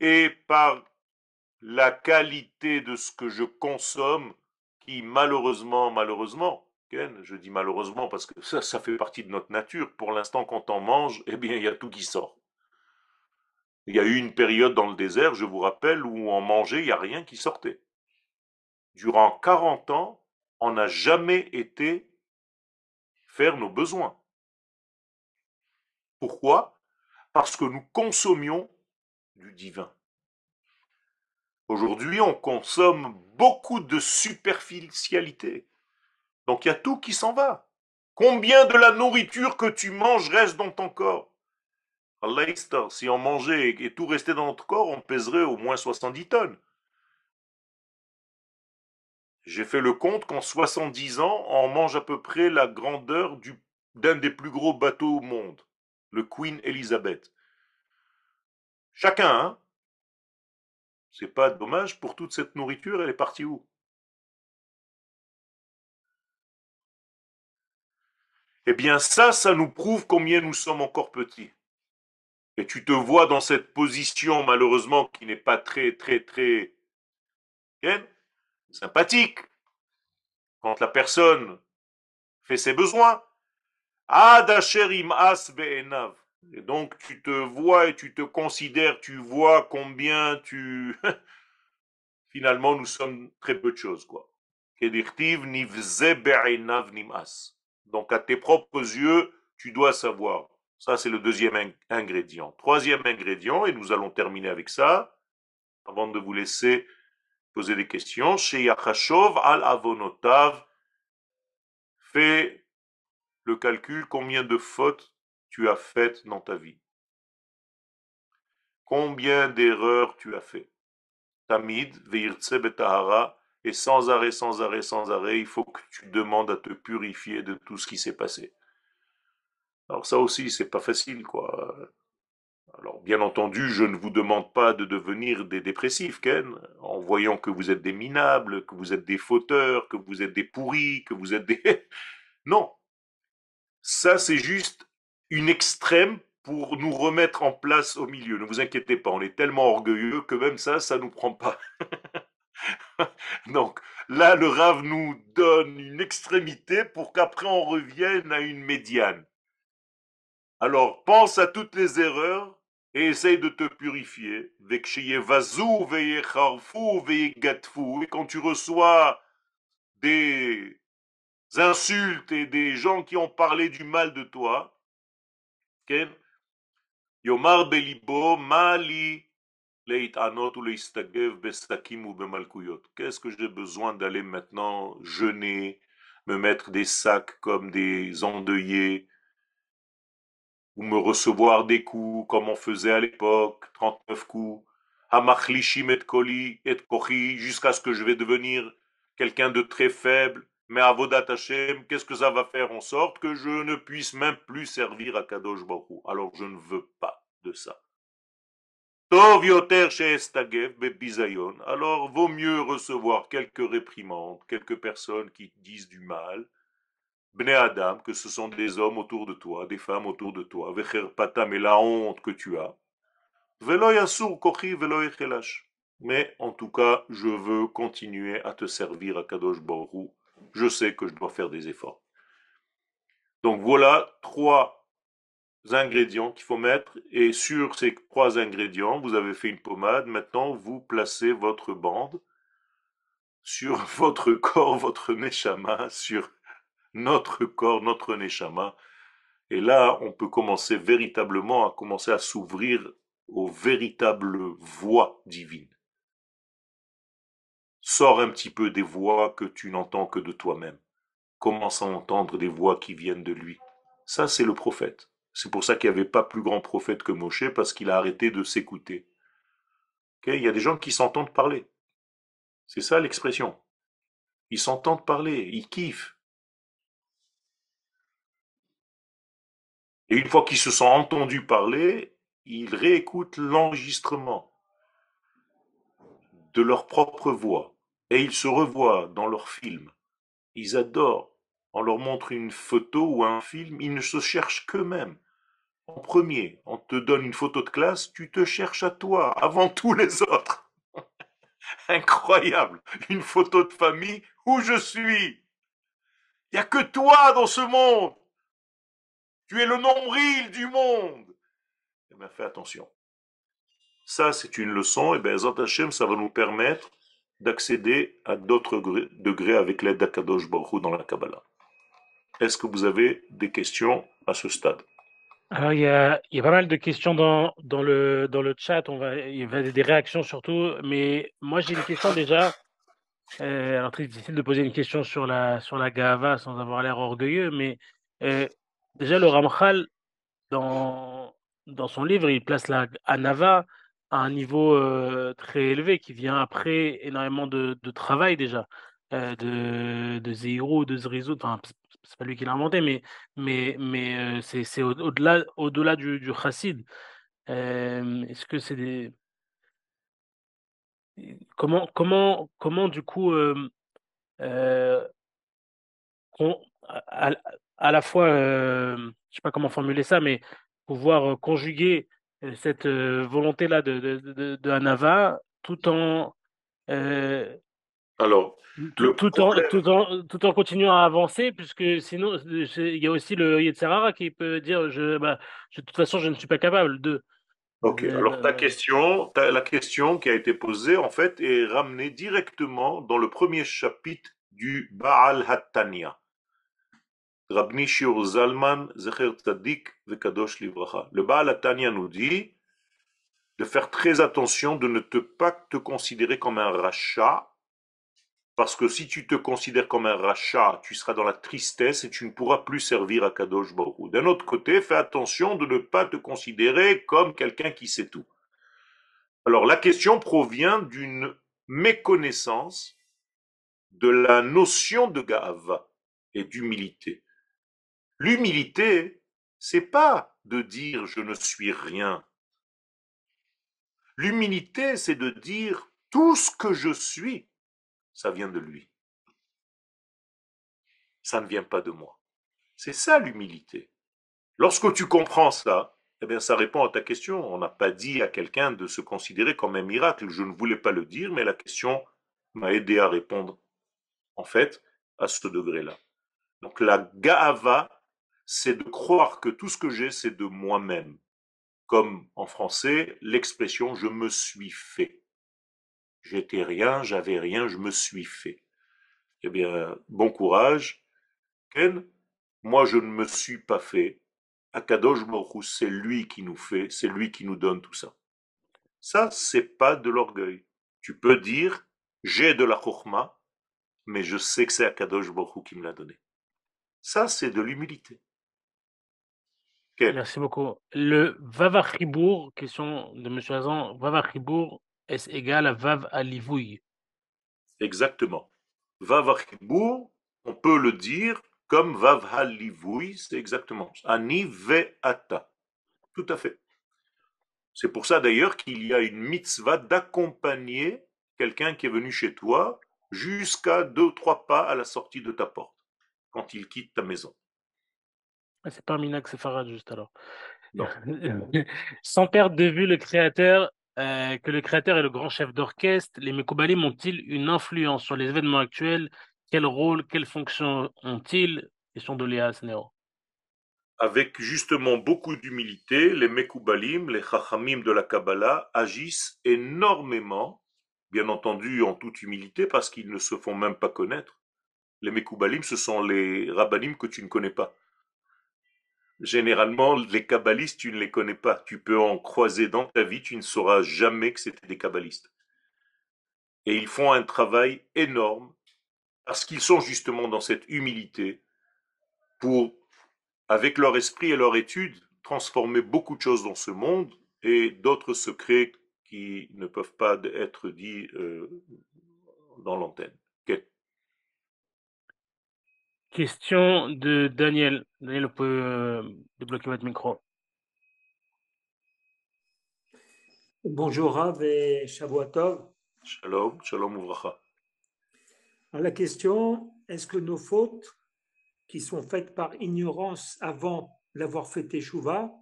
[SPEAKER 1] et par la qualité de ce que je consomme, qui malheureusement, malheureusement, je dis malheureusement parce que ça, fait partie de notre nature. Pour l'instant, quand on mange, eh bien, il y a tout qui sort. Il y a eu une période dans le désert, je vous rappelle, où on mangeait, il n'y a rien qui sortait. Durant 40 ans, on n'a jamais été faire nos besoins. Pourquoi? Parce que nous consommions du divin. Aujourd'hui, on consomme beaucoup de superficialité. Donc il y a tout qui s'en va. Combien de la nourriture que tu manges reste dans ton corps? Allah si on mangeait et tout restait dans notre corps, on pèserait au moins 70 tonnes. J'ai fait le compte qu'en 70 ans, on mange à peu près la grandeur d'un des plus gros bateaux au monde, le Queen Elizabeth. Chacun, hein C'est pas dommage pour toute cette nourriture, elle est partie où? Eh bien ça, ça nous prouve combien nous sommes encore petits. Et tu te vois dans cette position, malheureusement, qui n'est pas très, très, très sympathique. Quand la personne fait ses besoins. Adasherim as be'enav. Et donc tu te vois et tu te considères, tu vois combien tu... Finalement, nous sommes très peu de choses, quoi. Donc à tes propres yeux, tu dois savoir. Ça, c'est le deuxième ingrédient. Troisième ingrédient, et nous allons terminer avec ça, avant de vous laisser poser des questions. Chez Yachashov al Avonotav, fais le calcul combien de fautes tu as faites dans ta vie. Combien d'erreurs tu as fait. Tamid, Veirtse Betahara, et sans arrêt, sans arrêt, sans arrêt, il faut que tu demandes à te purifier de tout ce qui s'est passé. Alors ça aussi, c'est pas facile, quoi. Alors, bien entendu, je ne vous demande pas de devenir des dépressifs, Ken, en voyant que vous êtes des minables, que vous êtes des fauteurs, que vous êtes des pourris, que vous êtes des... non. Ça, c'est juste une extrême pour nous remettre en place au milieu. Ne vous inquiétez pas, on est tellement orgueilleux que même ça, ça nous prend pas. Donc, là, le Rave nous donne une extrémité pour qu'après on revienne à une médiane. Alors, pense à toutes les erreurs et essaye de te purifier. Et quand tu reçois des insultes et des gens qui ont parlé du mal de toi, Yomar belibo mali Qu'est-ce que j'ai besoin d'aller maintenant jeûner, me mettre des sacs comme des endeuillés, ou me recevoir des coups comme on faisait à l'époque, 39 coups, et koli et kochi, jusqu'à ce que je vais devenir quelqu'un de très faible, mais à Vodat Hashem, qu'est-ce que ça va faire en sorte que je ne puisse même plus servir à Kadosh Baruch Alors je ne veux pas de ça. Alors vaut mieux recevoir quelques réprimandes, quelques personnes qui disent du mal, Bne Adam, que ce sont des hommes autour de toi, des femmes autour de toi, Vecher Patam et la honte que tu as. Mais en tout cas, je veux continuer à te servir à Kadosh Baruch Je sais que je dois faire des efforts. Donc voilà trois ingrédients qu'il faut mettre. Et sur ces trois ingrédients, vous avez fait une pommade. Maintenant, vous placez votre bande sur votre corps, votre neshama, sur notre corps, notre neshama. Et là, on peut commencer véritablement à commencer à s'ouvrir aux véritables voix divines. Sors un petit peu des voix que tu n'entends que de toi-même. Commence à entendre des voix qui viennent de lui. Ça, c'est le prophète. C'est pour ça qu'il n'y avait pas plus grand prophète que Moshe, parce qu'il a arrêté de s'écouter. Il y a des gens qui s'entendent parler. C'est ça l'expression. Ils s'entendent parler, ils kiffent. Et une fois qu'ils se sont entendus parler, ils réécoutent l'enregistrement de leur propre voix. Et ils se revoient dans leurs films. Ils adorent. On leur montre une photo ou un film, ils ne se cherchent qu'eux-mêmes. En premier, on te donne une photo de classe, tu te cherches à toi, avant tous les autres. Incroyable. Une photo de famille où je suis? Il n'y a que toi dans ce monde. Tu es le nombril du monde. Eh bien, fais attention. Ça, c'est une leçon, et bien, Zot Hashem, ça va nous permettre d'accéder à d'autres degrés avec l'aide d'Akadosh Baruch dans la Kabbalah. Est-ce que vous avez des questions à ce stade?
[SPEAKER 2] Alors, il y a, il y a pas mal de questions dans, dans, le, dans le chat, on va, il y a des réactions surtout, mais moi j'ai une question déjà. Euh, alors, très difficile de poser une question sur la, sur la Gava sans avoir l'air orgueilleux, mais euh, Déjà, le Ramchal, dans, dans son livre, il place la Anava à un niveau très élevé qui vient après énormément de, de travail déjà, de, de Zéhirou, de Zrizou, enfin, c'est pas lui qui l'a inventé, mais, mais, mais euh, c'est au-delà au -delà du, du chassid. Est-ce que c'est des. Comment, comment, comment du coup, on, à la fois, je sais pas comment formuler ça, mais pouvoir conjuguer cette volonté-là de, de, de, Hanava tout en
[SPEAKER 1] alors
[SPEAKER 2] tout, tout, en, tout, en, tout en continuant à avancer, puisque sinon il y a aussi le Yetzerara qui peut dire je, bah, de toute façon je ne suis pas capable de.
[SPEAKER 1] Ok, alors ta question, la question qui a été posée en fait est ramenée directement dans le premier chapitre du Baal Hattania. Le Baal Atania nous dit de faire très attention de ne te pas te considérer comme un rachat, parce que si tu te considères comme un rachat, tu seras dans la tristesse et tu ne pourras plus servir à Kadosh Baruch. D'un autre côté, fais attention de ne pas te considérer comme quelqu'un qui sait tout. Alors la question provient d'une méconnaissance de la notion de Ga'ava et d'humilité. L'humilité, c'est pas de dire je ne suis rien. L'humilité, c'est de dire tout ce que je suis, ça vient de lui. Ça ne vient pas de moi. C'est ça l'humilité. Lorsque tu comprends ça, eh bien, ça répond à ta question. On n'a pas dit à quelqu'un de se considérer comme un miracle. Je ne voulais pas le dire, mais la question m'a aidé à répondre, en fait, à ce degré-là. Donc la gaava, c'est de croire que tout ce que j'ai, c'est de moi-même. Comme en français, l'expression je me suis fait. J'étais rien, j'avais rien, je me suis fait. Eh bien, bon courage. Ken, moi je ne me suis pas fait. Akadosh Baruch c'est lui qui nous fait, c'est lui qui nous donne tout ça. Ça, c'est pas de l'orgueil. Tu peux dire, j'ai de la chokhma, mais je sais que c'est Akadosh Baruch qui me l'a donné. Ça, c'est de l'humilité.
[SPEAKER 2] Merci beaucoup. Le Vav question de M. Hazan, Vav est égal à Vav Alivouille?
[SPEAKER 1] Exactement. Vav on peut le dire comme Vav c'est exactement. Ani ata. Tout à fait. C'est pour ça d'ailleurs qu'il y a une mitzvah d'accompagner quelqu'un qui est venu chez toi jusqu'à deux ou trois pas à la sortie de ta porte, quand il quitte ta maison.
[SPEAKER 2] Ah, c'est pas Minak Sefarad juste alors. Sans perdre de vue le créateur, euh, que le créateur est le grand chef d'orchestre, les Mekoubalim ont-ils une influence sur les événements actuels? Quel rôle, quelle fonction ont-ils? Question de Léa Sneo.
[SPEAKER 1] Avec justement beaucoup d'humilité, les Mekoubalim, les Chachamim de la Kabbalah agissent énormément, bien entendu en toute humilité, parce qu'ils ne se font même pas connaître. Les Mekoubalim, ce sont les Rabbanim que tu ne connais pas. Généralement, les kabbalistes, tu ne les connais pas. Tu peux en croiser dans ta vie, tu ne sauras jamais que c'était des kabbalistes. Et ils font un travail énorme parce qu'ils sont justement dans cette humilité pour, avec leur esprit et leur étude, transformer beaucoup de choses dans ce monde et d'autres secrets qui ne peuvent pas être dits euh, dans l'antenne.
[SPEAKER 2] Question de Daniel. Daniel, vous pouvez euh, débloquer votre micro.
[SPEAKER 3] Bonjour Rav et Shavuatov.
[SPEAKER 1] Shalom, shalom uvracha.
[SPEAKER 3] La question, est-ce que nos fautes qui sont faites par ignorance avant l'avoir fait échouva,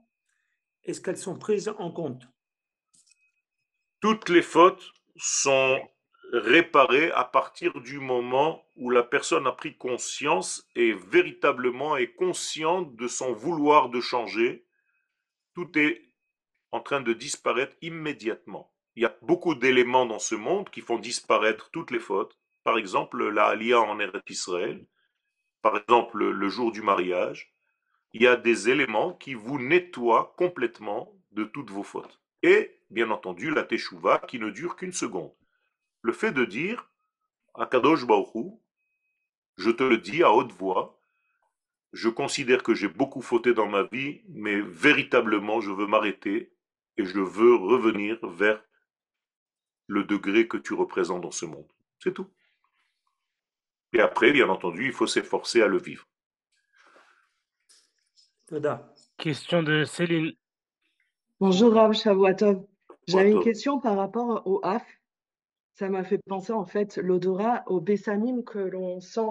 [SPEAKER 3] est-ce qu'elles sont prises en compte?
[SPEAKER 1] Toutes les fautes sont réparer à partir du moment où la personne a pris conscience et véritablement est consciente de son vouloir de changer. Tout est en train de disparaître immédiatement. Il y a beaucoup d'éléments dans ce monde qui font disparaître toutes les fautes. Par exemple, la Aliyah en Eretz Israël, par exemple le jour du mariage. Il y a des éléments qui vous nettoient complètement de toutes vos fautes. Et, bien entendu, la Teshuvah qui ne dure qu'une seconde le fait de dire Akadosh Baruch je te le dis à haute voix, je considère que j'ai beaucoup fauté dans ma vie, mais véritablement je veux m'arrêter et je veux revenir vers le degré que tu représentes dans ce monde. C'est tout. Et après, bien entendu, il faut s'efforcer à le vivre.
[SPEAKER 2] Question de Céline.
[SPEAKER 4] Bonjour Rav Shavuatov. J'avais une question par rapport au HAF. Ça m'a fait penser en fait l'odorat au bessamim que l'on sent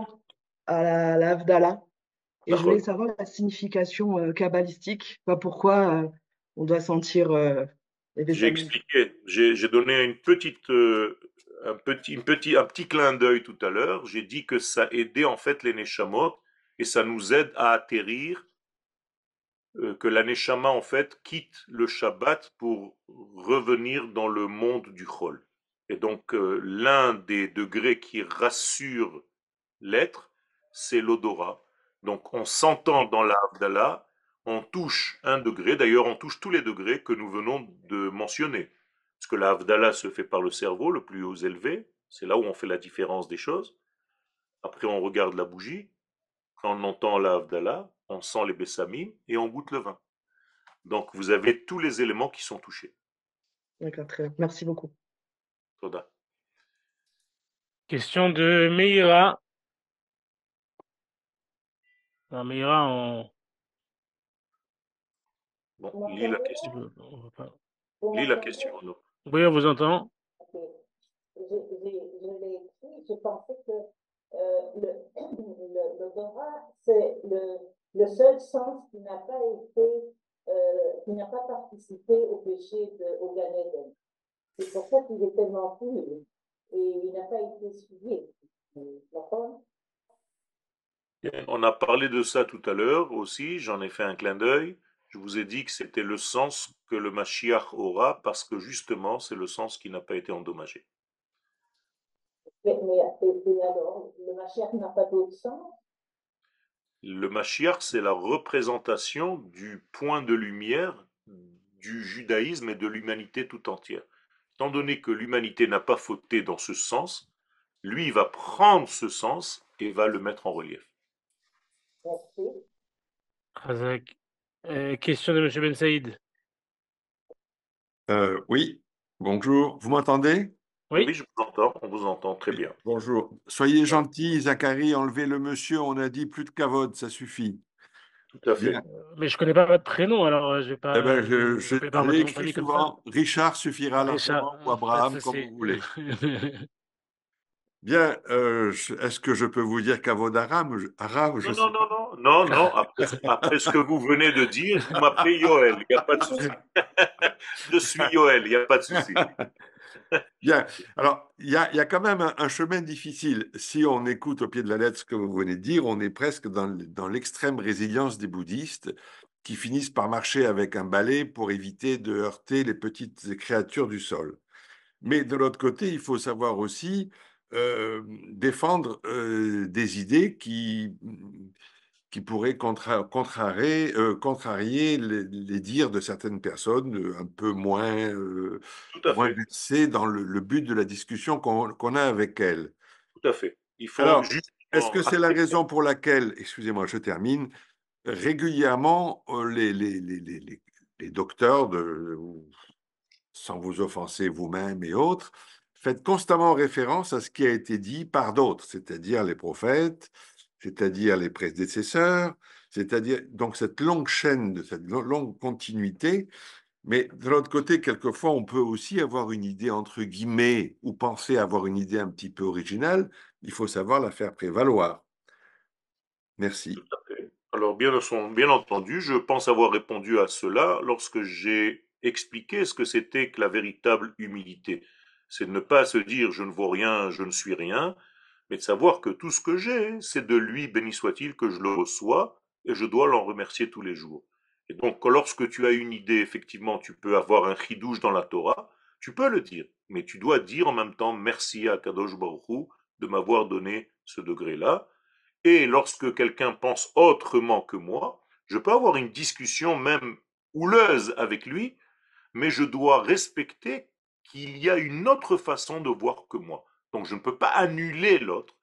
[SPEAKER 4] à la, Et je voulais savoir la signification euh, kabbalistique, pas pourquoi euh, on doit sentir euh,
[SPEAKER 1] les J'ai expliqué, j'ai donné une petite, un, petit, une petit, un petit clin d'œil tout à l'heure. J'ai dit que ça aidait en fait les neshamot et ça nous aide à atterrir, que la neshama en fait quitte le Shabbat pour revenir dans le monde du Chol. Et donc, euh, l'un des degrés qui rassure l'être, c'est l'odorat. Donc, en sentant dans l'Avdallah, on touche un degré, d'ailleurs, on touche tous les degrés que nous venons de mentionner. Parce que l'Avdallah se fait par le cerveau, le plus haut élevé, c'est là où on fait la différence des choses. Après, on regarde la bougie, quand on entend l'Avdallah, on sent les bessamim et on goûte le vin. Donc, vous avez tous les éléments qui sont touchés.
[SPEAKER 4] D'accord, très bien. Merci beaucoup.
[SPEAKER 2] Question de Meira. Meira, on...
[SPEAKER 1] Bon, lis la question. Lis la question,
[SPEAKER 2] Oui, on vous entend.
[SPEAKER 5] Je, je, je l'ai écrit, je pensais que euh, le, l'odorat, c'est le, le seul sens qui n'a pas été, euh, qui n'a pas participé au péché de, au Gan Eden. C'est pour ça qu'il est tellement pur et il n'a pas été suivi. D'accord?
[SPEAKER 1] On a parlé de ça tout à l'heure aussi, j'en ai fait un clin d'œil. Je vous ai dit que c'était le sens que le Mashiach aura parce que justement c'est le sens qui n'a pas été endommagé.
[SPEAKER 5] mais, mais, et alors, le Mashiach n'a pas d'autre sens?
[SPEAKER 1] Le Mashiach, c'est la représentation du point de lumière du judaïsme et de l'humanité tout entière. Étant donné que l'humanité n'a pas fauté dans ce sens, lui il va prendre ce sens et va le mettre en relief.
[SPEAKER 5] Merci.
[SPEAKER 2] Euh, question de M. Ben Saïd.
[SPEAKER 6] Euh, oui, bonjour. Vous m'entendez?
[SPEAKER 2] Oui.
[SPEAKER 1] Oui, je vous entends, on vous entend très bien.
[SPEAKER 6] Bonjour. Soyez gentil, Zachary, enlevez le monsieur. On a dit plus de cavode, ça suffit.
[SPEAKER 1] Tout à fait.
[SPEAKER 6] Bien.
[SPEAKER 2] Mais je connais pas votre prénom, alors euh, je vais pas.
[SPEAKER 6] Eh ben, je, je,
[SPEAKER 2] vais pas
[SPEAKER 6] je
[SPEAKER 2] de
[SPEAKER 6] écrit souvent. Richard suffira largement ou
[SPEAKER 2] pas de
[SPEAKER 6] Abraham, comme vous voulez. Bien, euh, est-ce que je peux vous dire arabe Je- arabe, je
[SPEAKER 1] Non,
[SPEAKER 6] sais
[SPEAKER 1] non, non, non, non, non, après, après ce que vous venez de dire, vous m'appelez Yoel, il n'y a pas de souci. Je suis Yoel, il n'y a pas de souci.
[SPEAKER 6] Bien. Alors, il y a, y a quand même un, chemin difficile. Si on écoute au pied de la lettre ce que vous venez de dire, on est presque dans l'extrême résilience des bouddhistes qui finissent par marcher avec un balai pour éviter de heurter les petites créatures du sol. Mais de l'autre côté, il faut savoir aussi euh, défendre euh, des idées qui, qui contra- contrarier, euh, contrarier les, les dires de certaines personnes euh, un peu moins, euh, moins versées dans le, le but de la discussion qu'on a avec elles.
[SPEAKER 1] tout à fait. Il faut
[SPEAKER 6] Alors. Est-ce que c'est la raison pour laquelle, excusez-moi, je termine, régulièrement, euh, les, les, les, les, les- les docteurs, de, sans vous offenser vous-même et autres, faites constamment référence à ce qui a été dit par d'autres, c'est-à-dire les prophètes, c'est-à-dire les prédécesseurs, c'est-à-dire donc cette longue chaîne, de cette lo- longue continuité. Mais de l'autre côté, quelquefois, on peut aussi avoir une idée entre guillemets ou penser avoir une idée un petit peu originale. Il faut savoir la faire prévaloir. Merci.
[SPEAKER 1] Alors, bien, entendu, je pense avoir répondu à cela lorsque j'ai expliqué ce que c'était que la véritable humilité. C'est de ne pas se dire je ne vaux rien, je ne suis rien, mais de savoir que tout ce que j'ai, c'est de lui, béni soit-il, que je le reçois et je dois l'en remercier tous les jours. Et donc, lorsque tu as une idée, effectivement, tu peux avoir un chidouche dans la Torah, tu peux le dire, mais tu dois dire en même temps merci à Kadosh Baruch de m'avoir donné ce degré-là. Et lorsque quelqu'un pense autrement que moi, je peux avoir une discussion même houleuse avec lui, mais je dois respecter qu'il y a une autre façon de voir que moi. Donc je ne peux pas annuler l'autre.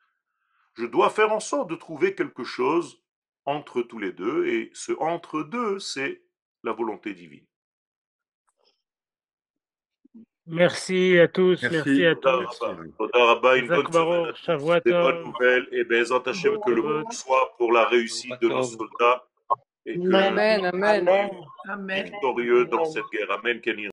[SPEAKER 1] Je dois faire en sorte de trouver quelque chose entre tous les deux, et ce entre deux, c'est la volonté divine.
[SPEAKER 2] Merci à tous,
[SPEAKER 6] Merci.
[SPEAKER 2] merci à tous.
[SPEAKER 1] Rabba. Une bonne semaine
[SPEAKER 2] Shavuot
[SPEAKER 1] des bonnes nouvelles, et Bezat Hashem que le monde soit pour la réussite de nos soldats, et que
[SPEAKER 7] Amen, amen.
[SPEAKER 1] victorieux dans cette guerre. Amen, Kenny